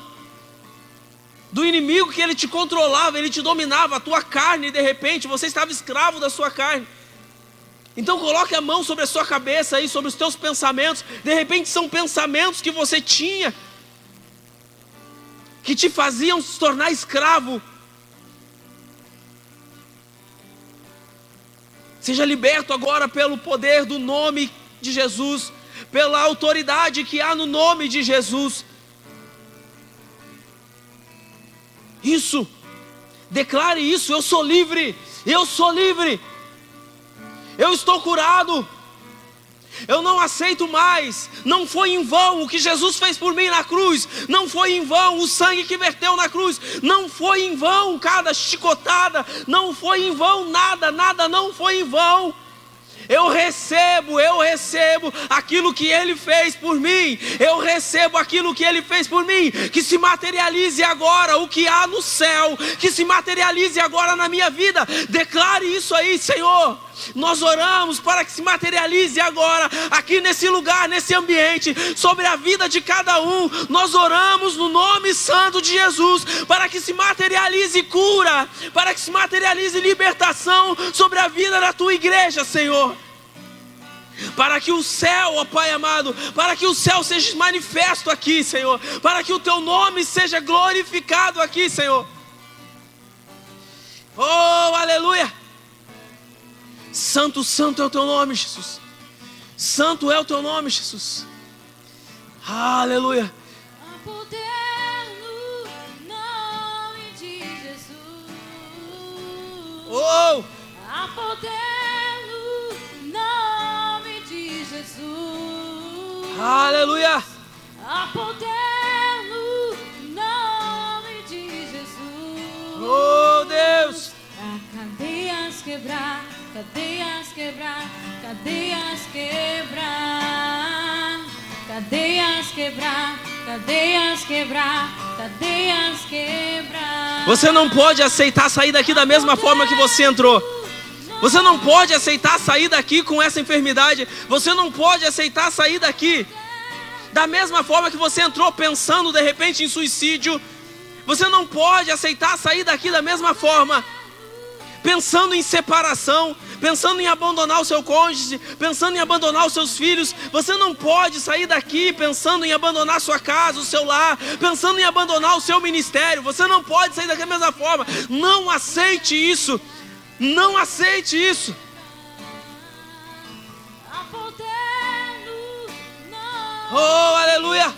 do inimigo que ele te controlava, ele te dominava, a tua carne, e de repente você estava escravo da sua carne. Então coloque a mão sobre a sua cabeça aí, sobre os teus pensamentos. De repente são pensamentos que você tinha que te faziam se tornar escravo Seja liberto agora pelo poder do nome de Jesus, pela autoridade que há no nome de Jesus. Isso, declare isso: eu sou livre, eu sou livre, eu estou curado. Eu não aceito mais. Não foi em vão o que Jesus fez por mim na cruz. Não foi em vão o sangue que verteu na cruz. Não foi em vão cada chicotada. Não foi em vão nada, nada não foi em vão. Eu recebo, eu recebo aquilo que Ele fez por mim. Eu recebo aquilo que Ele fez por mim. Que se materialize agora o que há no céu. Que se materialize agora na minha vida. Declare isso aí, Senhor. Nós oramos para que se materialize agora, aqui nesse lugar, nesse ambiente, sobre a vida de cada um. Nós oramos no nome santo de Jesus, para que se materialize cura, para que se materialize libertação sobre a vida da tua igreja, Senhor para que o céu, ó Pai amado, para que o céu seja manifesto aqui, Senhor, para que o teu nome seja glorificado aqui, Senhor. Oh, aleluia! Santo, santo é o teu nome, Jesus. Santo é o teu nome, Jesus. Aleluia. Há poder no nome de Jesus. Oh! Há poder no nome de Jesus. Aleluia. Há poder no nome de Jesus. Oh, Deus. Pra cadeias quebrar, cadeias quebrar, cadeias quebrar. Cadeias quebrar, cadeias quebrar, cadeias quebrar. Você não pode aceitar sair daqui da mesma forma que você entrou. Você não pode aceitar sair daqui com essa enfermidade. Você não pode aceitar sair daqui da mesma forma que você entrou pensando de repente em suicídio. Você não pode aceitar sair daqui da mesma forma pensando em separação, pensando em abandonar o seu cônjuge, pensando em abandonar os seus filhos. Você não pode sair daqui pensando em abandonar sua casa, o seu lar, pensando em abandonar o seu ministério. Você não pode sair daqui da mesma forma. Não aceite isso. Não aceite isso. Oh, aleluia.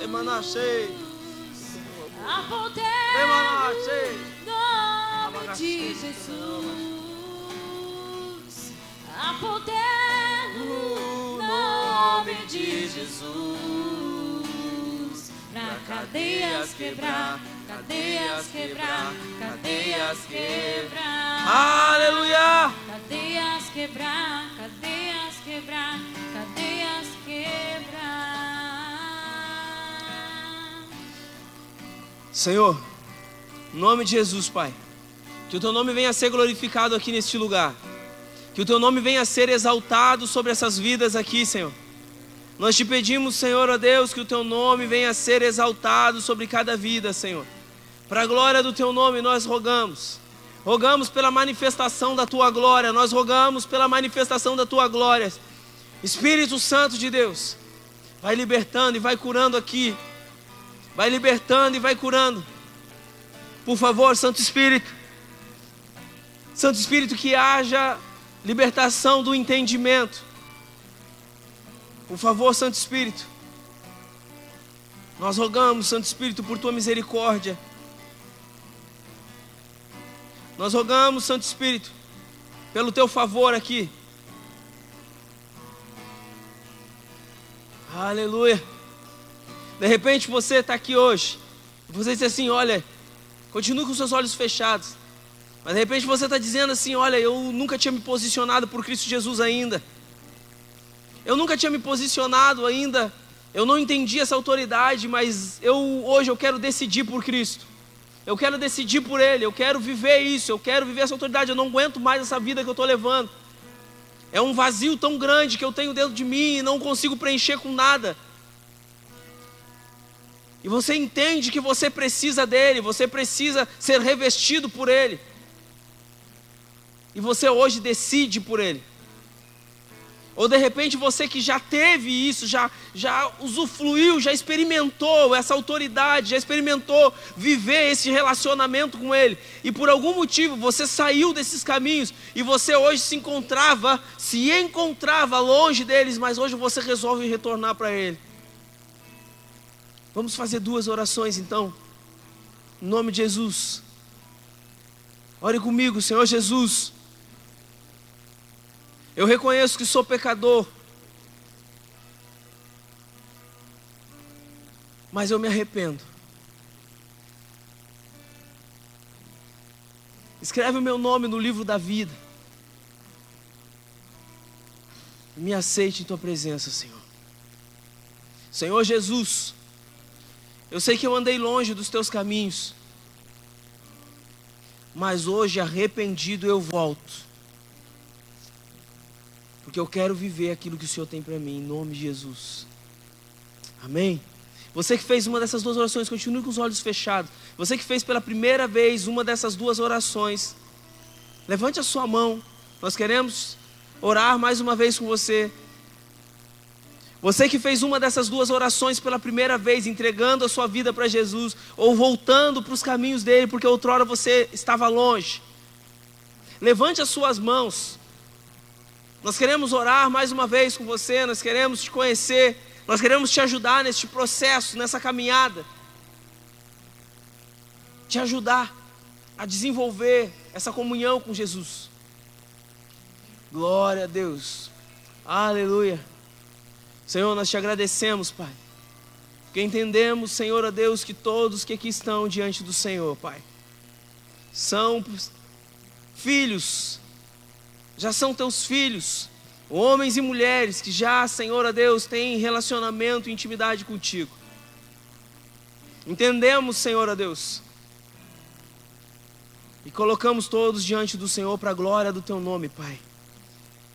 Emanachei. Poder Emanachei. no nome de Jesus. Há poder no nome de Jesus. Pra cadeias quebrar, cadeias quebrar, cadeias quebrar. Aleluia. Cadeias quebrar, cadeias quebrar, cadeias quebrar. Senhor, em nome de Jesus, Pai, que o teu nome venha a ser glorificado aqui neste lugar, que o teu nome venha a ser exaltado sobre essas vidas aqui, Senhor. Nós te pedimos, Senhor, ó Deus, que o teu nome venha a ser exaltado sobre cada vida, Senhor. Para a glória do teu nome nós rogamos. Rogamos pela manifestação da tua glória, nós rogamos pela manifestação da tua glória. Espírito Santo de Deus, vai libertando e vai curando aqui. Vai libertando e vai curando. Por favor, Santo Espírito. Santo Espírito, que haja libertação do entendimento. Por favor, Santo Espírito. Nós rogamos, Santo Espírito, por tua misericórdia. Nós rogamos, Santo Espírito, pelo teu favor aqui. Aleluia. De repente você está aqui hoje. Você diz assim: olha, continue com seus olhos fechados. Mas de repente você está dizendo assim: olha, eu nunca tinha me posicionado por Cristo Jesus ainda. Eu nunca tinha me posicionado ainda. Eu não entendi essa autoridade, mas eu hoje eu quero decidir por Cristo. Eu quero decidir por Ele. Eu quero viver isso. Eu quero viver essa autoridade. Eu não aguento mais essa vida que eu estou levando. É um vazio tão grande que eu tenho dentro de mim e não consigo preencher com nada. E você entende que você precisa dele, você precisa ser revestido por ele. E você hoje decide por ele. Ou de repente você que já teve isso, já, já usufruiu, já experimentou essa autoridade, já experimentou viver esse relacionamento com Ele, e por algum motivo você saiu desses caminhos e você hoje se encontrava, se encontrava longe deles, mas hoje você resolve retornar para Ele. Vamos fazer duas orações então, em nome de Jesus. Ore comigo, Senhor Jesus. Eu reconheço que sou pecador. Mas eu me arrependo. Escreve o meu nome no livro da vida. Me aceite em tua presença, Senhor. Senhor Jesus, eu sei que eu andei longe dos teus caminhos, mas hoje arrependido eu volto porque eu quero viver aquilo que o Senhor tem para mim, em nome de Jesus. Amém? Você que fez uma dessas duas orações, continue com os olhos fechados. Você que fez pela primeira vez uma dessas duas orações, levante a sua mão. Nós queremos orar mais uma vez com você. Você que fez uma dessas duas orações pela primeira vez, entregando a sua vida para Jesus, ou voltando para os caminhos dele, porque outrora você estava longe. Levante as suas mãos. Nós queremos orar mais uma vez com você, nós queremos te conhecer, nós queremos te ajudar neste processo, nessa caminhada. Te ajudar a desenvolver essa comunhão com Jesus. Glória a Deus. Aleluia. Senhor, nós te agradecemos, Pai. Porque entendemos, Senhor, a Deus, que todos que aqui estão diante do Senhor, Pai, são filhos já são teus filhos, homens e mulheres que já, Senhor a Deus, têm relacionamento e intimidade contigo. Entendemos, Senhor a Deus, e colocamos todos diante do Senhor para a glória do teu nome, Pai.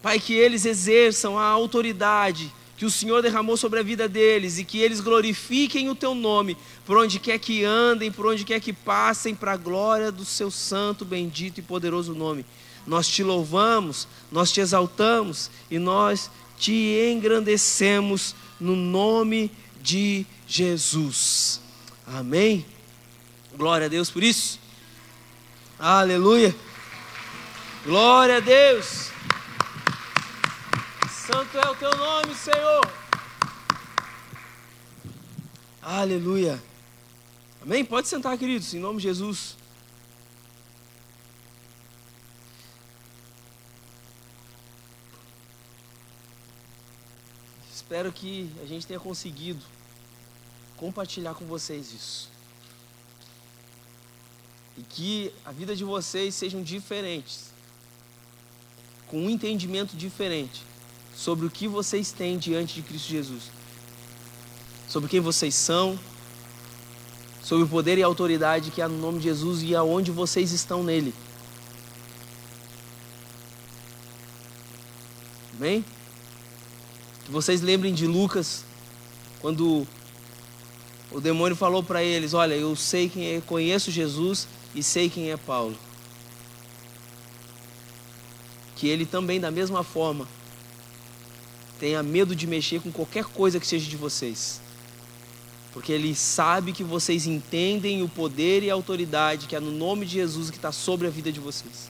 Pai, que eles exerçam a autoridade que o Senhor derramou sobre a vida deles e que eles glorifiquem o teu nome por onde quer que andem, por onde quer que passem, para a glória do seu santo, bendito e poderoso nome nós te louvamos, nós te exaltamos e nós te engrandecemos no nome de Jesus. Amém. Glória a Deus por isso. Aleluia. Glória a Deus. Santo é o teu nome, Senhor. Aleluia. Amém? Pode sentar, queridos, em nome de Jesus. Espero que a gente tenha conseguido compartilhar com vocês isso. E que a vida de vocês sejam diferentes, com um entendimento diferente sobre o que vocês têm diante de Cristo Jesus, sobre quem vocês são, sobre o poder e a autoridade que há no nome de Jesus e aonde vocês estão nele. Amém? Que vocês lembrem de Lucas, quando o demônio falou para eles: Olha, eu sei quem é, conheço Jesus e sei quem é Paulo. Que ele também, da mesma forma, tenha medo de mexer com qualquer coisa que seja de vocês. Porque ele sabe que vocês entendem o poder e a autoridade que é no nome de Jesus que está sobre a vida de vocês.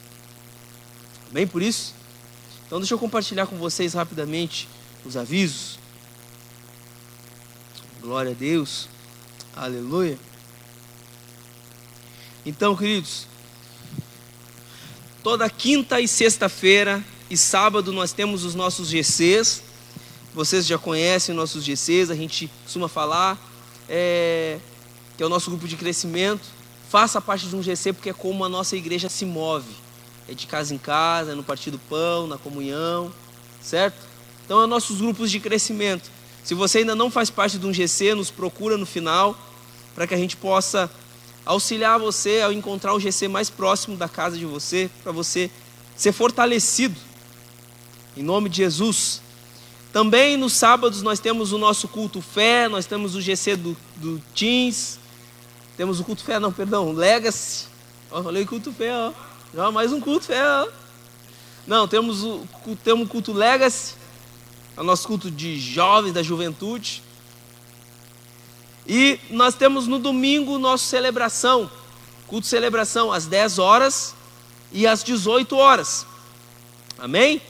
Bem por isso? Então deixa eu compartilhar com vocês rapidamente os avisos. Glória a Deus. Aleluia. Então, queridos, toda quinta e sexta-feira e sábado nós temos os nossos GCs. Vocês já conhecem nossos GCs, a gente costuma falar, é, que é o nosso grupo de crescimento. Faça parte de um GC porque é como a nossa igreja se move. É de casa em casa, é no partido pão, na comunhão, certo? Então, é nossos grupos de crescimento. Se você ainda não faz parte de um GC, nos procura no final, para que a gente possa auxiliar você ao encontrar o GC mais próximo da casa de você, para você ser fortalecido. Em nome de Jesus. Também nos sábados nós temos o nosso culto fé, nós temos o GC do, do Teams, temos o culto fé, não, perdão, Legacy. Ó, falei culto fé, ó. Já mais um culto fé, ó. Não, temos o, temos o culto Legacy, é o nosso culto de jovens, da juventude. E nós temos no domingo nossa celebração, culto celebração às 10 horas e às 18 horas. Amém?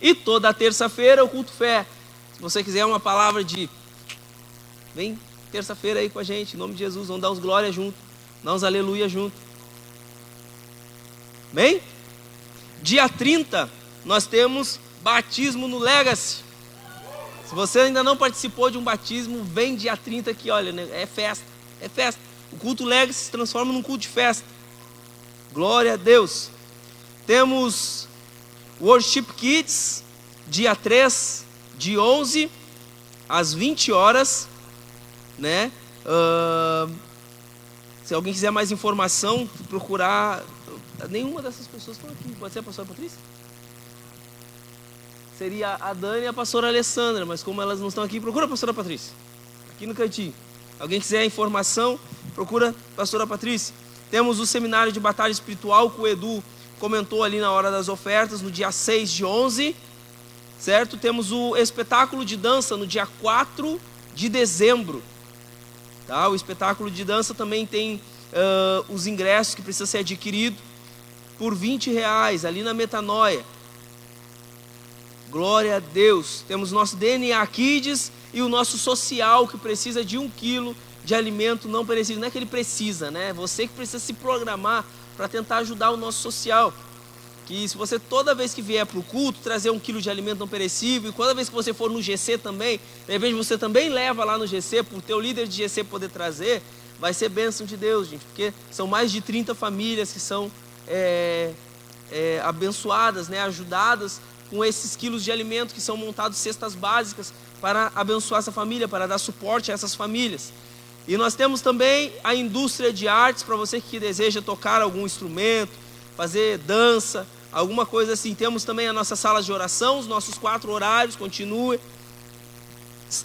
E toda terça-feira o culto fé. Se você quiser uma palavra de vem terça-feira aí com a gente, em nome de Jesus, vamos dar uns glórias junto, dar uns aleluia junto. Amém? Dia 30 nós temos batismo no Legacy. Se você ainda não participou de um batismo, vem dia 30 aqui, olha, né? é festa, é festa. O culto Legacy se transforma num culto de festa. Glória a Deus. Temos Worship Kids, dia 3 de 11 às 20 horas, né? Uh, se alguém quiser mais informação, procurar. Nenhuma dessas pessoas estão aqui. Pode ser a pastora Patrícia? Seria a Dani e a pastora Alessandra, mas como elas não estão aqui, procura a pastora Patrícia, aqui no cantinho. Alguém quiser informação, procura a pastora Patrícia. Temos o seminário de batalha espiritual que o Edu comentou ali na hora das ofertas, no dia 6 de 11, certo? Temos o espetáculo de dança no dia 4 de dezembro, tá? O espetáculo de dança também tem uh, os ingressos que precisa ser adquirido por 20 reais ali na Metanoia. Glória a Deus. Temos nosso DNA Kids e o nosso social que precisa de um quilo de alimento não perecível. Não é que ele precisa, né? Você que precisa se programar para tentar ajudar o nosso social. Que se você toda vez que vier para o culto trazer um quilo de alimento não perecível, e toda vez que você for no GC também, de repente você também leva lá no GC, para o teu líder de GC poder trazer, vai ser bênção de Deus, gente, porque são mais de 30 famílias que são é, é, abençoadas, né, ajudadas com esses quilos de alimento que são montados cestas básicas para abençoar essa família, para dar suporte a essas famílias. E nós temos também a indústria de artes para você que deseja tocar algum instrumento, fazer dança, alguma coisa assim. Temos também a nossa sala de oração, os nossos quatro horários, continue.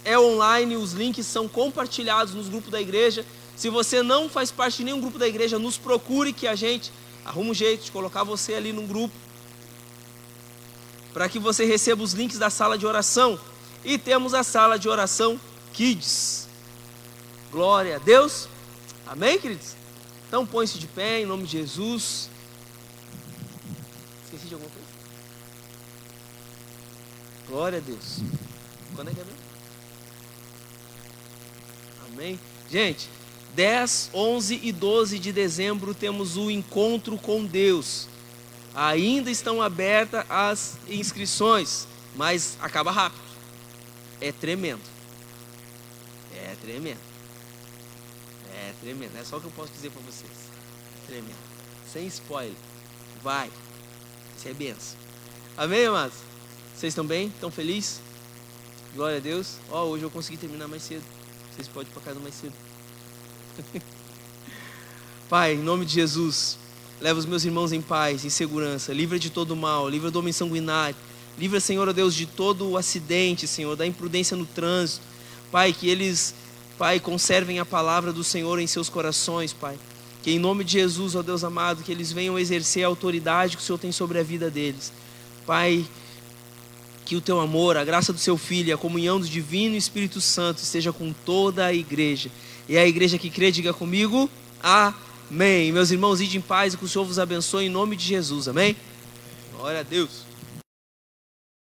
É online, os links são compartilhados nos grupos da igreja. Se você não faz parte de nenhum grupo da igreja, nos procure que a gente arruma um jeito de colocar você ali num grupo para que você receba os links da sala de oração. E temos a sala de oração Kids. Glória a Deus. Amém, queridos? Então põe-se de pé em nome de Jesus. Esqueci de alguma coisa? Glória a Deus. Quando é que é mesmo? Amém. Gente, 10, 11 e 12 de dezembro temos o encontro com Deus. Ainda estão abertas as inscrições, mas acaba rápido. É tremendo. É tremendo. É tremendo. É só o que eu posso dizer para vocês. É tremendo. Sem spoiler. Vai. Isso é benção. Amém, amados? Vocês estão bem? Estão felizes? Glória a Deus. Ó, oh, hoje eu consegui terminar mais cedo. Vocês podem ir para casa mais cedo. Pai, em nome de Jesus. Leva os meus irmãos em paz, em segurança. Livra de todo mal, livra do homem sanguinário. Livra, Senhor, ó Deus, de todo o acidente, Senhor, da imprudência no trânsito. Pai, que eles, Pai, conservem a palavra do Senhor em seus corações, Pai. Que em nome de Jesus, ó Deus amado, que eles venham exercer a autoridade que o Senhor tem sobre a vida deles. Pai, que o teu amor, a graça do seu Filho, a comunhão do Divino Espírito Santo esteja com toda a igreja. E a igreja que crê, diga comigo, amém. Meus irmãos, ide em paz e que o Senhor vos abençoe em nome de Jesus, amém? Glória a Deus.